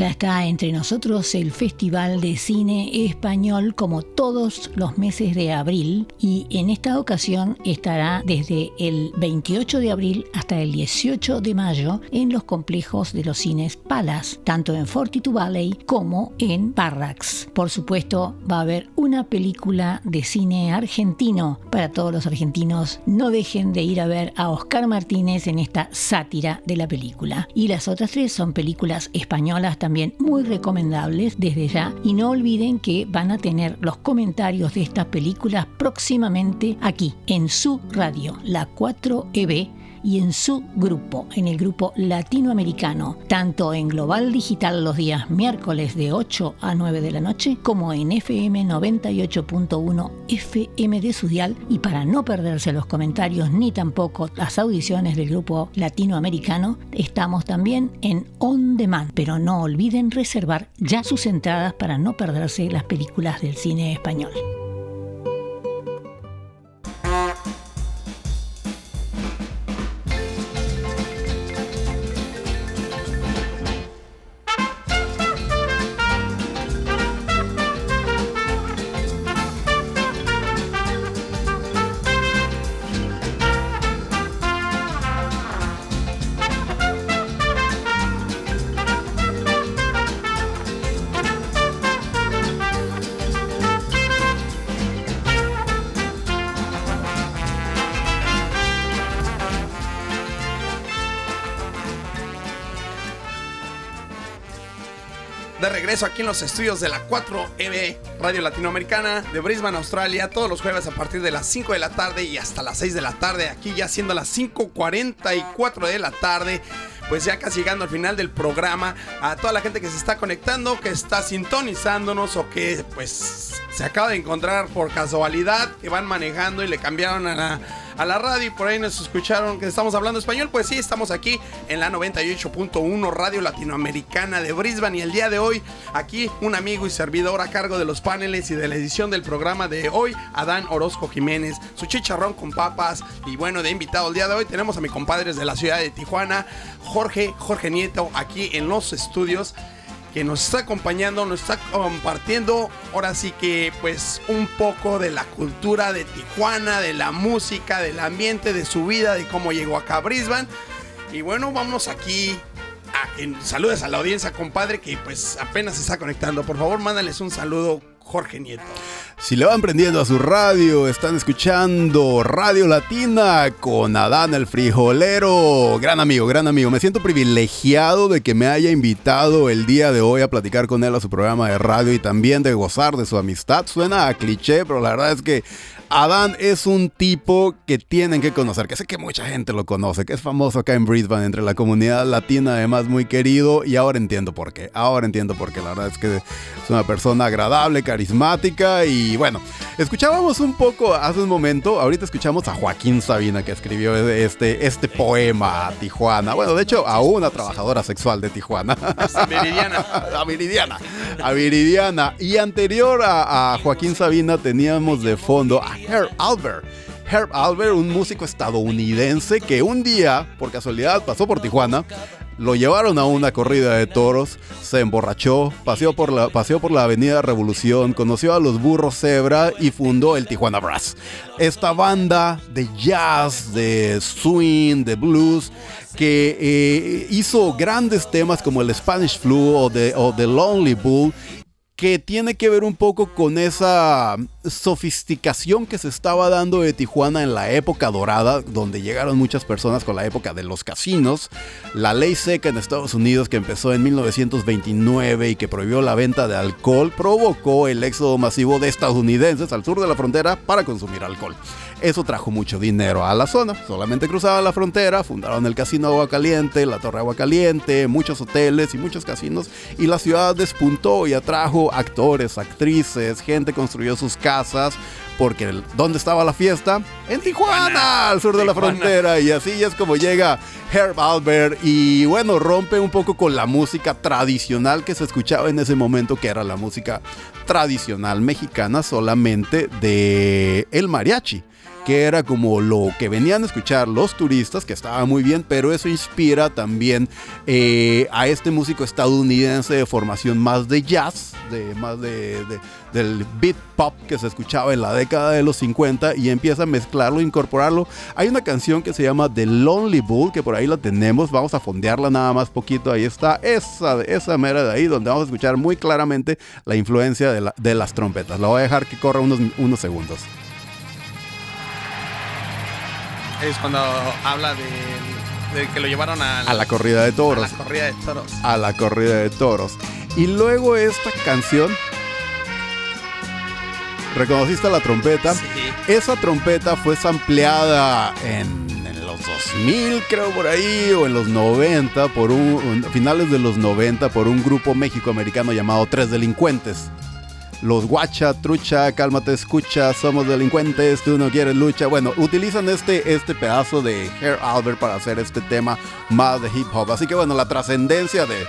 Ya está entre nosotros el Festival de Cine Español como todos los meses de abril y en esta ocasión estará desde el 28 de abril hasta el 18 de mayo en los complejos de los cines Palas, tanto en Fortitude Valley como en Barracks. Por supuesto, va a haber una película de cine argentino para todos los argentinos. No dejen de ir a ver a Oscar Martínez en esta sátira de la película. Y las otras tres son películas españolas también muy recomendables desde ya. Y no olviden que van a tener los comentarios de estas películas próximamente aquí en su radio, la 4EB y en su grupo, en el grupo latinoamericano, tanto en Global Digital los días miércoles de 8 a 9 de la noche, como en FM 98.1 FM de Sudial. Y para no perderse los comentarios ni tampoco las audiciones del grupo latinoamericano, estamos también en On Demand, pero no olviden reservar ya sus entradas para no perderse las películas del cine español. De regreso aquí en los estudios de la 4EB Radio Latinoamericana de Brisbane, Australia, todos los jueves a partir de las 5 de la tarde y hasta las 6 de la tarde, aquí ya siendo las 5.44 de la tarde pues ya casi llegando al final del programa, a toda la gente que se está conectando, que está sintonizándonos o que pues se acaba de encontrar por casualidad, que van manejando y le cambiaron a la, a la radio y por ahí nos escucharon que estamos hablando español, pues sí, estamos aquí en la 98.1 Radio Latinoamericana de Brisbane. Y el día de hoy aquí un amigo y servidor a cargo de los paneles y de la edición del programa de hoy, Adán Orozco Jiménez, su chicharrón con papas. Y bueno, de invitado el día de hoy tenemos a mis compadres de la ciudad de Tijuana, Jorge, Jorge Nieto, aquí en los estudios que nos está acompañando, nos está compartiendo ahora sí que pues un poco de la cultura de Tijuana, de la música, del ambiente, de su vida, de cómo llegó acá a Brisbane. Y bueno, vamos aquí a que saludes a la audiencia, compadre, que pues apenas se está conectando. Por favor, mándales un saludo, Jorge Nieto. Si le van prendiendo a su radio, están escuchando Radio Latina con Adán el Frijolero. Gran amigo, gran amigo. Me siento privilegiado de que me haya invitado el día de hoy a platicar con él a su programa de radio y también de gozar de su amistad. Suena a cliché, pero la verdad es que Adán es un tipo que tienen que conocer, que sé que mucha gente lo conoce, que es famoso acá en Brisbane entre la comunidad latina, además muy querido, y ahora entiendo por qué. Ahora entiendo por qué. La verdad es que es una persona agradable, carismática y bueno, escuchábamos un poco hace un momento, ahorita escuchamos a Joaquín Sabina que escribió este, este poema a Tijuana. Bueno, de hecho, a una trabajadora sexual de Tijuana. A Meridiana. a Viridiana. A Viridiana. Y anterior a, a Joaquín Sabina teníamos de fondo a Herb Albert. Herb Albert, un músico estadounidense que un día, por casualidad, pasó por Tijuana. Lo llevaron a una corrida de toros, se emborrachó, paseó por, la, paseó por la Avenida Revolución, conoció a los burros cebra y fundó el Tijuana Brass. Esta banda de jazz, de swing, de blues, que eh, hizo grandes temas como el Spanish Flu o The Lonely Bull que tiene que ver un poco con esa sofisticación que se estaba dando de Tijuana en la época dorada, donde llegaron muchas personas con la época de los casinos, la ley seca en Estados Unidos que empezó en 1929 y que prohibió la venta de alcohol, provocó el éxodo masivo de estadounidenses al sur de la frontera para consumir alcohol. Eso trajo mucho dinero a la zona. Solamente cruzaban la frontera, fundaron el Casino Agua Caliente, la Torre Agua Caliente, muchos hoteles y muchos casinos. Y la ciudad despuntó y atrajo actores, actrices, gente construyó sus casas casas, porque ¿dónde estaba la fiesta? En Tijuana, al sur de la frontera. Y así es como llega Herb Albert y bueno, rompe un poco con la música tradicional que se escuchaba en ese momento, que era la música tradicional mexicana solamente de el mariachi que era como lo que venían a escuchar los turistas, que estaba muy bien, pero eso inspira también eh, a este músico estadounidense de formación más de jazz, de, más de, de- del beat pop que se escuchaba en la década de los 50 y empieza a mezclarlo, incorporarlo. Hay una canción que se llama The Lonely Bull, que por ahí la tenemos, vamos a fondearla nada más poquito, ahí está, esa, esa mera de ahí, donde vamos a escuchar muy claramente la influencia de, la- de las trompetas. La voy a dejar que corra unos segundos. Es cuando habla de, de que lo llevaron a, A la corrida de a toros. la corrida de toros. a la corrida de toros. Y luego esta canción. ¿Reconociste la trompeta? Sí. Esa trompeta fue sampleada en, en los 2000, creo por ahí, o en los 90, por un, un- finales de los 90, por un grupo méxico-americano llamado Tres Delincuentes. Los guacha, trucha, cálmate, escucha, somos delincuentes, tú no quieres lucha. Bueno, utilizan este, este pedazo de Hair Albert para hacer este tema más de hip hop. Así que bueno, la trascendencia de,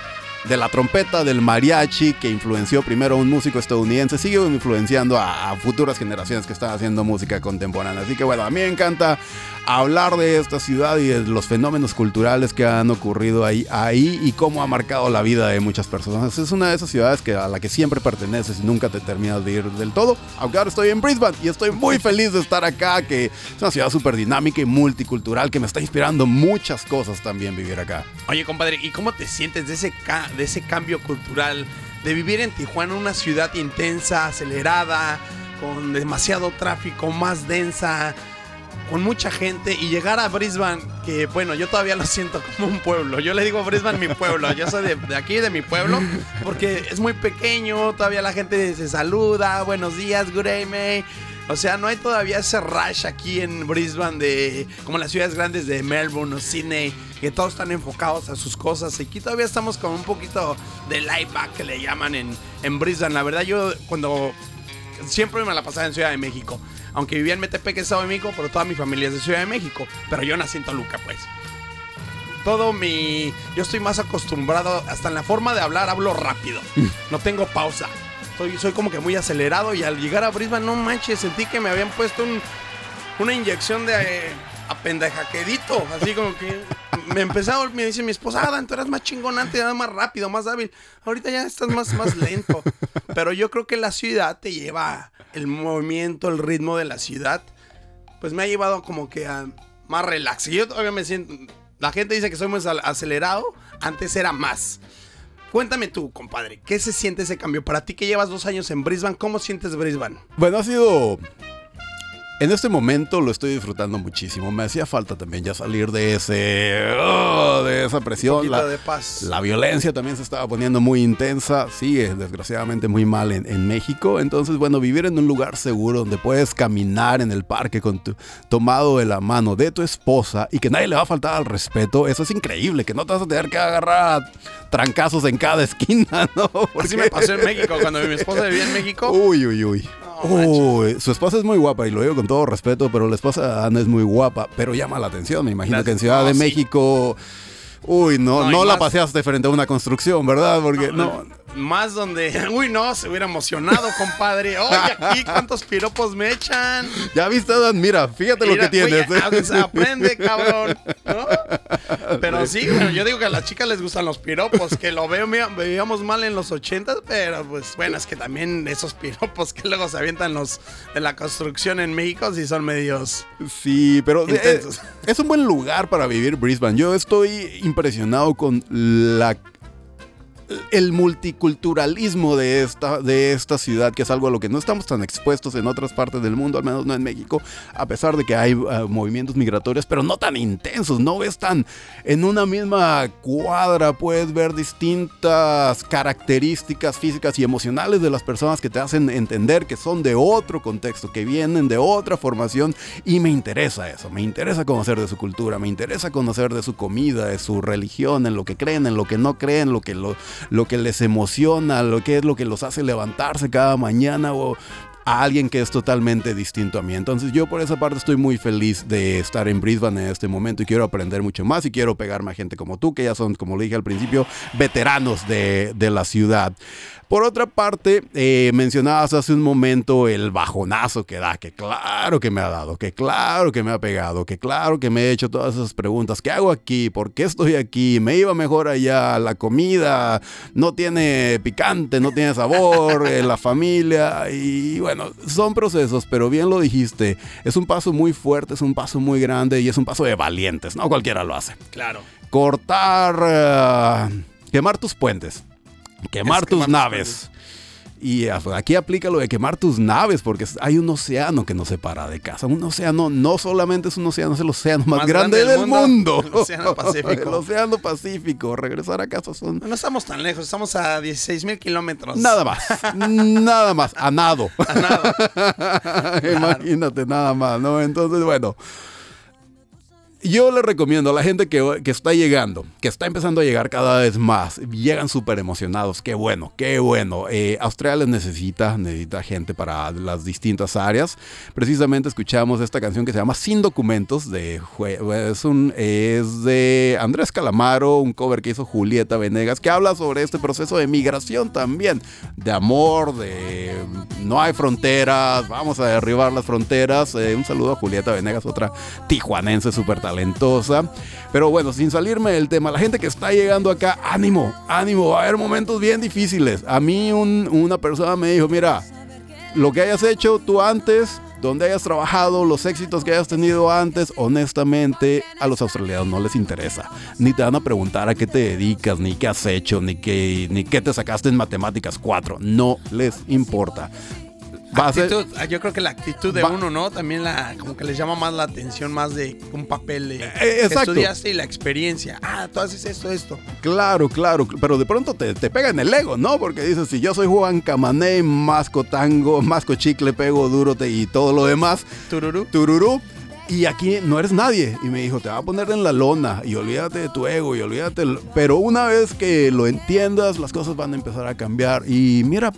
de la trompeta, del mariachi, que influenció primero a un músico estadounidense, sigue influenciando a, futuras generaciones que están haciendo música contemporánea. Así que bueno, a mí me encanta hablar de esta ciudad y de los fenómenos culturales que han ocurrido ahí, ahí y cómo ha marcado la vida de muchas personas. Es una de esas ciudades que, a la que siempre perteneces y nunca te terminas de ir del todo. Aunque ahora estoy en Brisbane y estoy muy feliz de estar acá, que es una ciudad súper dinámica y multicultural que me está inspirando muchas cosas también vivir acá. Oye, compadre, ¿y cómo te sientes de ese, ca- de ese cambio cultural? De vivir en Tijuana, una ciudad intensa, acelerada, con demasiado tráfico, más densa, con mucha gente, y llegar a Brisbane, que bueno, yo todavía lo siento como un pueblo. Yo le digo Brisbane mi pueblo, yo soy de, aquí, de mi pueblo, porque es muy pequeño, todavía la gente se saluda, buenos días, good day. O sea, no hay todavía ese rush aquí en Brisbane de como las ciudades grandes de Melbourne o Sydney, que todos están enfocados a sus cosas. Aquí todavía estamos con un poquito de light back que le llaman en, en Brisbane. La verdad, yo cuando siempre me la pasaba en Ciudad de México, aunque vivía en Metepec, Estado de México, pero toda mi familia es de Ciudad de México. Pero yo nací en Toluca, pues. Todo mi. Yo estoy más acostumbrado, hasta en la forma de hablar, hablo rápido. No tengo pausa. Soy, como que muy acelerado y al llegar a Brisbane, no manches, sentí que me habían puesto un, una inyección de eh, apendejaquedito. Así como que me empezaba, me dice mi esposa, Adam, tú eras más chingón antes, eras más rápido, más hábil. Ahorita ya estás más, más lento. Pero yo creo que la ciudad te lleva el movimiento, el ritmo de la ciudad. Pues me ha llevado como que a más relax. Y yo todavía me siento. La gente dice que soy ac- acelerado. Antes era más. Cuéntame tú, compadre, ¿qué se siente ese cambio? Para ti que llevas dos años en Brisbane, ¿cómo sientes Brisbane? Bueno, ha sido. En este momento lo estoy disfrutando muchísimo. Me hacía falta también ya salir de ese. oh, de esa presión. La, de paz. la violencia también se estaba poniendo muy intensa. Sigue desgraciadamente muy mal en, en México. Entonces, bueno, vivir en un lugar seguro donde puedes caminar en el parque con tu, tomado de la mano de tu esposa y que nadie le va a faltar al respeto, eso es increíble. Que no te vas a tener que agarrar a trancazos en cada esquina, ¿no? Así Porque- me pasó en México, cuando mi esposa vivía en México. Uy, uy, uy. No. Uy, su esposa es muy guapa y lo digo con todo respeto, pero la esposa Ana es muy guapa, pero llama la atención. Me imagino Las- que en Ciudad no, de sí. México, uy, no, No, no la más- paseaste frente a una construcción, ¿verdad? Porque no, Más donde, uy, no, se hubiera emocionado, compadre. Oye, aquí cuántos piropos me echan. ya viste, Dan, mira, fíjate lo que tienes. oye, ¿eh? o sea, aprende, cabrón. ¿No? Pero sí, yo digo que a las chicas les gustan los piropos, que lo veo, veíamos mal en los ochentas, pero pues bueno, es que también esos piropos que luego se avientan los de la construcción en México sí son medios. Sí, pero eh, Intensos. es un buen lugar para vivir Brisbane. Yo estoy impresionado con la el multiculturalismo de esta, de esta ciudad, que es algo a lo que no estamos tan expuestos en otras partes del mundo, al menos no en México, a pesar de que hay eh, movimientos migratorios, pero no tan intensos, no ves tan en una misma cuadra, puedes ver distintas características físicas y emocionales de las personas que te hacen entender que son de otro contexto, que vienen de otra formación y me interesa eso, me interesa conocer de su cultura, me interesa conocer de su comida, de su religión, en lo que creen, en lo que no creen, lo que, lo, lo que les emociona, lo que es lo que los hace levantarse cada mañana o a alguien que es totalmente distinto a mí. Entonces yo por esa parte estoy muy feliz de estar en Brisbane en este momento y quiero aprender mucho más y quiero pegarme a gente como tú, que ya son, como le dije al principio, veteranos de, de la ciudad. Por otra parte, eh, mencionabas hace un momento el bajonazo que da, que claro que me ha dado, que claro que me ha pegado, que claro que me he hecho todas esas preguntas. ¿Qué hago aquí? ¿Por qué estoy aquí? ¿Me iba mejor allá? La comida no tiene picante, no tiene sabor, eh, la familia y bueno, son procesos, pero bien lo dijiste, es un paso muy fuerte, es un paso muy grande y es un paso de valientes, no cualquiera lo hace. Claro. Cortar, eh, quemar tus puentes quemar Es tus quemar naves. Y aquí aplica lo de quemar tus naves, porque hay un océano que nos separa de casa. Un océano no solamente es un océano, es el océano más, Más grande, grande del mundo. mundo. El océano Pacífico. el océano Pacífico. Regresar a casa son No estamos tan lejos, estamos a 16 mil kilómetros. nada más. nada más. A nado. A nada. Imagínate nada más, ¿no? Entonces, bueno. Yo le recomiendo a la gente que, que está llegando, que está empezando a llegar cada vez más, llegan súper emocionados, qué bueno, qué bueno. Eh, Australia necesita, necesita gente para las distintas áreas. Precisamente escuchamos esta canción que se llama Sin Documentos, de, es, un, es de Andrés Calamaro, un cover que hizo Julieta Venegas, que habla sobre este proceso de migración también, de amor, de no hay fronteras, vamos a derribar las fronteras. Eh, un saludo a Julieta Venegas, otra tijuanense súper talentosa. Pero bueno, sin salirme del tema, la gente que está llegando acá, ánimo, ánimo, va a haber momentos bien difíciles. A mí un- una persona me dijo, mira, lo que hayas hecho tú antes, donde hayas trabajado, los éxitos que hayas tenido antes, honestamente a los australianos no les interesa. Ni te van a preguntar a qué te dedicas, ni qué has hecho, ni qué, ni qué te sacaste en matemáticas 4. No les importa. Va a ser- Actitud, ah, yo creo que la actitud de Va- uno, ¿no? También la, como que les llama más la atención, más de un papel de Eh, que exacto. estudiaste y la experiencia. Ah, tú haces esto, esto. Claro, claro, pero de pronto te, te pega en el ego, ¿no? Porque dices, si yo soy Juan Camané, masco tango, masco chicle, pego duro te- y todo lo demás, Tururú. tururú, y aquí no eres nadie. Y me dijo, te va a poner en la lona y olvídate de tu ego y olvídate. Pero una vez que lo entiendas, las cosas van a empezar a cambiar. Y mira,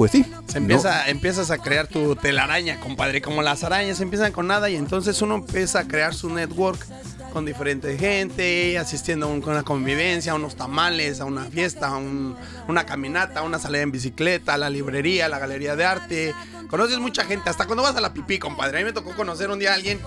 pues sí. Se no- empieza, empiezas a crear tu telaraña, compadre. Como las arañas empiezan con nada y entonces uno empieza a crear su network con diferente gente, asistiendo a un- a una convivencia, a unos tamales, a una fiesta, a un- una caminata, a una salida en bicicleta, a la librería, a la galería de arte. Conoces mucha gente, hasta cuando vas a la pipí, compadre. A mí me tocó conocer un día a alguien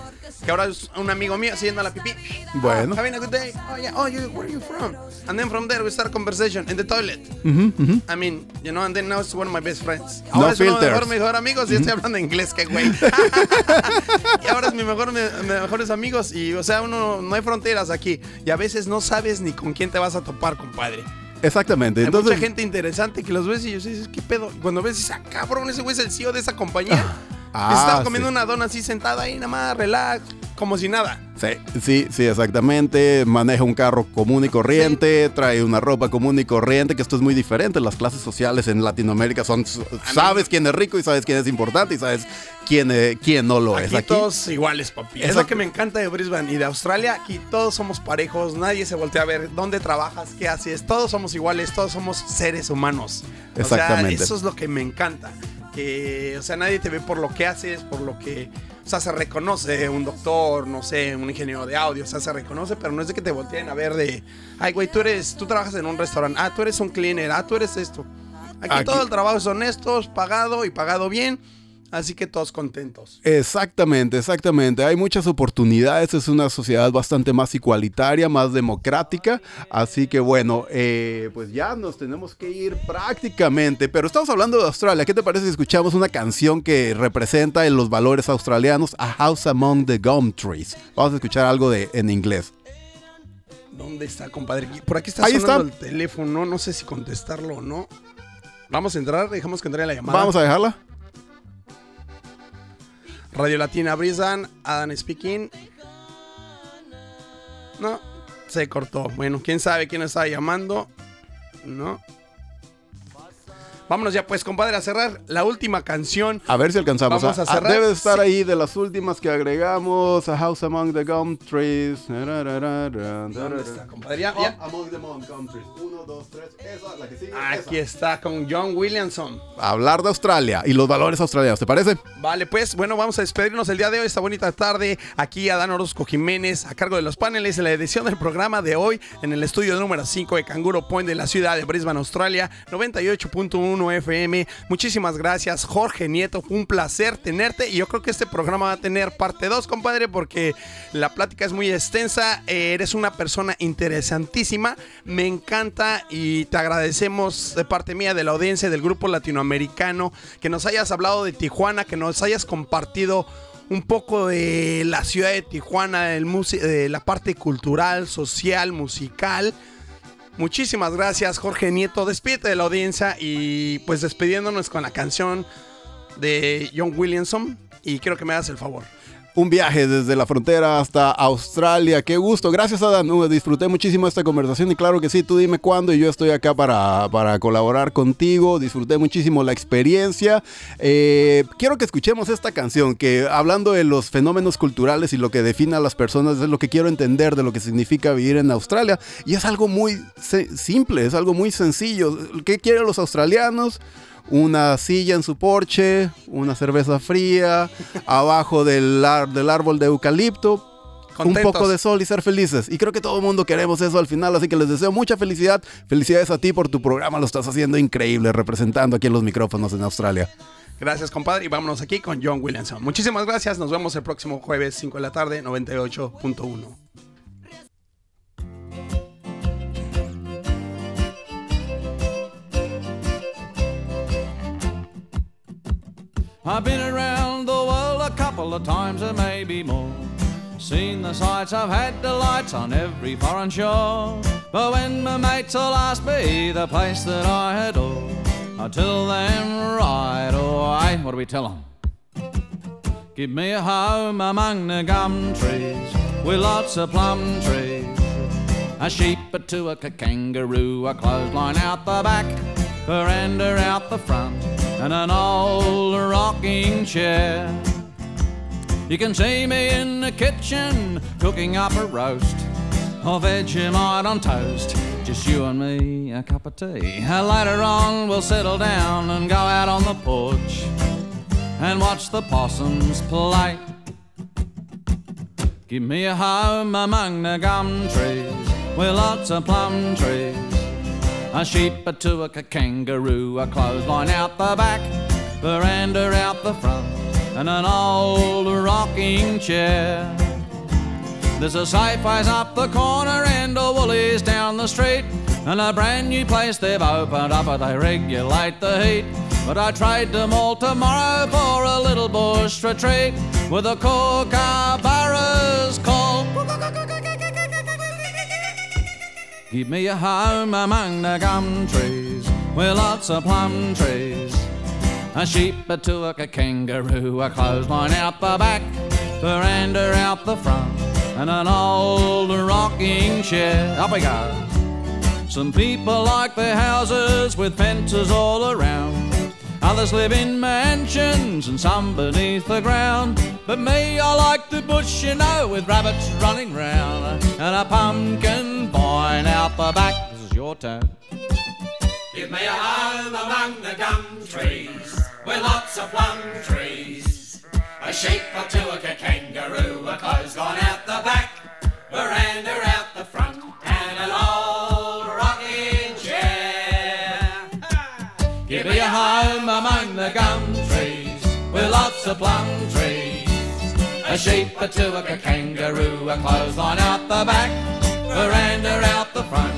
que ahora es un amigo mío siguiendo a la pipí. Bueno. Ah, having a good day. Oh, yeah. Oh, you, where are you from? And then from there we start conversation in the toilet. Ujú, ujú. I mean, you know, and then now it's one of my best friends. No Ahora es uno de filters. mejor, mejor amigos y estoy hablando inglés, qué güey. y ahora es mi mejor, mis mejores amigos y, o sea, uno, no hay fronteras aquí. Y a veces no sabes ni con quién te vas a topar, compadre. Exactamente. Hay Entonces, mucha gente interesante que los ves y yo dices, ¿qué pedo? Y cuando ves, dices, ah, cabrón, ese güey es el CEO de esa compañía. Ah, estaba sí. comiendo una dona así sentada ahí, nada más, relax, como si nada. Sí, sí, sí, exactamente. Maneja un carro común y corriente, trae una ropa común y corriente, que esto es muy diferente. Las clases sociales en Latinoamérica son, sabes quién es rico y sabes quién es importante y sabes quién, eh, quién no lo es. Aquí, todos iguales, papi. Es Exacto. lo que me encanta de Brisbane y de Australia. Aquí todos somos parejos, nadie se voltea a ver dónde trabajas, qué haces. Todos somos iguales, todos somos seres humanos. Exactamente. O sea, eso es lo que me encanta. Que, o sea, nadie te ve por lo que haces, por lo que. O sea, se reconoce un doctor, no sé, un ingeniero de audio, o sea, se reconoce, pero no es de que te volteen a ver de, ay, güey, tú eres, tú trabajas en un restaurante, ah, tú eres un cleaner, ah, tú eres esto. Aquí, Aquí- todo el trabajo es honesto, es pagado y pagado bien, así que todos contentos. Exactamente, exactamente. Hay muchas oportunidades. Es una sociedad bastante más igualitaria, más democrática. Así que bueno, eh, pues ya nos tenemos que ir prácticamente. Pero estamos hablando de Australia. ¿Qué te parece si escuchamos una canción que representa los valores australianos? A House Among the Gum Trees. Vamos a escuchar algo de, en inglés. ¿Dónde está, compadre? Por aquí está Ahí sonando está. el teléfono, no sé si contestarlo o no. Vamos a entrar, dejamos que entre la llamada. Vamos a dejarla. Radio Latina Brisbane, Adam speaking. No, se cortó. Bueno, quién sabe quién está llamando. No. Vámonos ya, pues, compadre, a cerrar la última canción. A ver si alcanzamos. Vamos a cerrar. Debe estar Sí. ahí de las últimas que agregamos. A House Among the Gum Trees. ¿Dónde está, compadre? Ya- ya. Among the Gum Trees. Uno, dos, tres. Esa, la que sigue. Aquí está, con John Williamson. Hablar de Australia y los valores australianos, ¿te parece? Vale, pues bueno, vamos a despedirnos el día de hoy, esta bonita tarde. Aquí Adán Orozco Jiménez, a cargo de los paneles en la edición del programa de hoy en el estudio número 5 de Canguro Point de la ciudad de Brisbane, Australia, 98.1 FM. Muchísimas gracias, Jorge Nieto. Un placer tenerte y yo creo que este programa va a tener parte 2, compadre, porque la plática es muy extensa. Eh, eres una persona interesantísima. Me encanta y te agradecemos de parte mía, de la audiencia del grupo latinoamericano, que nos hayas hablado de Tijuana, que nos hayas compartido un poco de la ciudad de Tijuana, de la parte cultural, social, musical. Muchísimas gracias, Jorge Nieto. Despídete de la audiencia y pues despidiéndonos con la canción de John Williamson. Y quiero que me hagas el favor. Un viaje desde la frontera hasta Australia. Qué gusto. Gracias, Adán. Uh, Disfruté muchísimo esta conversación y claro que sí, tú dime cuándo y yo estoy acá para, para colaborar contigo. Disfruté muchísimo la experiencia. Eh, quiero que escuchemos esta canción que hablando de los fenómenos culturales y lo que define a las personas es lo que quiero entender de lo que significa vivir en Australia. Y es algo muy simple, es algo muy sencillo. ¿Qué quieren los australianos? Una silla en su porche, una cerveza fría, abajo del, ar- del árbol de eucalipto, Contentos. un poco de sol y ser felices. Y creo que todo el mundo queremos eso al final, así que les deseo mucha felicidad. Felicidades a ti por tu programa, lo estás haciendo increíble, representando aquí en los micrófonos en Australia. Gracias, compadre. Y vámonos aquí con John Williamson. Muchísimas gracias. Nos vemos el próximo jueves, 5 de la tarde, 98.1. I've been around the world a couple of times or maybe more. Seen the sights, I've had delights on every foreign shore. But when my mates all ask me the place that I adore, I tell them right away. What do we tell them? Give me a home among the gum trees with lots of plum trees. A sheep, a two, a kangaroo, a clothesline out the back, veranda out the front, and an old rocking chair. You can see me in the kitchen cooking up a roast or Vegemite on toast. Just you and me, a cup of tea. Later on, we'll settle down and go out on the porch and watch the possums play. Give me a home among the gum trees with lots of plum trees. A sheep, a two, a kangaroo, a clothesline out the back, veranda out the front, and an old rocking chair. There's a Safeways up the corner and a Woolies down the street, and a brand new place they've opened up, but they regulate the heat. But I trade them all tomorrow for a little bush retreat with a kookaburras call. Give me a home among the gum trees with lots of plum trees. A sheep, a two, a kangaroo, a clothesline out the back, veranda out the front, and an old rocking chair. Up we go. Some people like their houses with fences all around. Others live in mansions and some beneath the ground. But me, I like the bush, you know, with rabbits running round and a pumpkin vine out the back. This is your turn. Give me a home among the gum trees with lots of plum trees. A sheep, a two, a kangaroo, a clothesline out the back, veranda Among the gum trees with lots of plum trees. A sheep, a two, a kangaroo, a clothesline out the back, veranda out the front.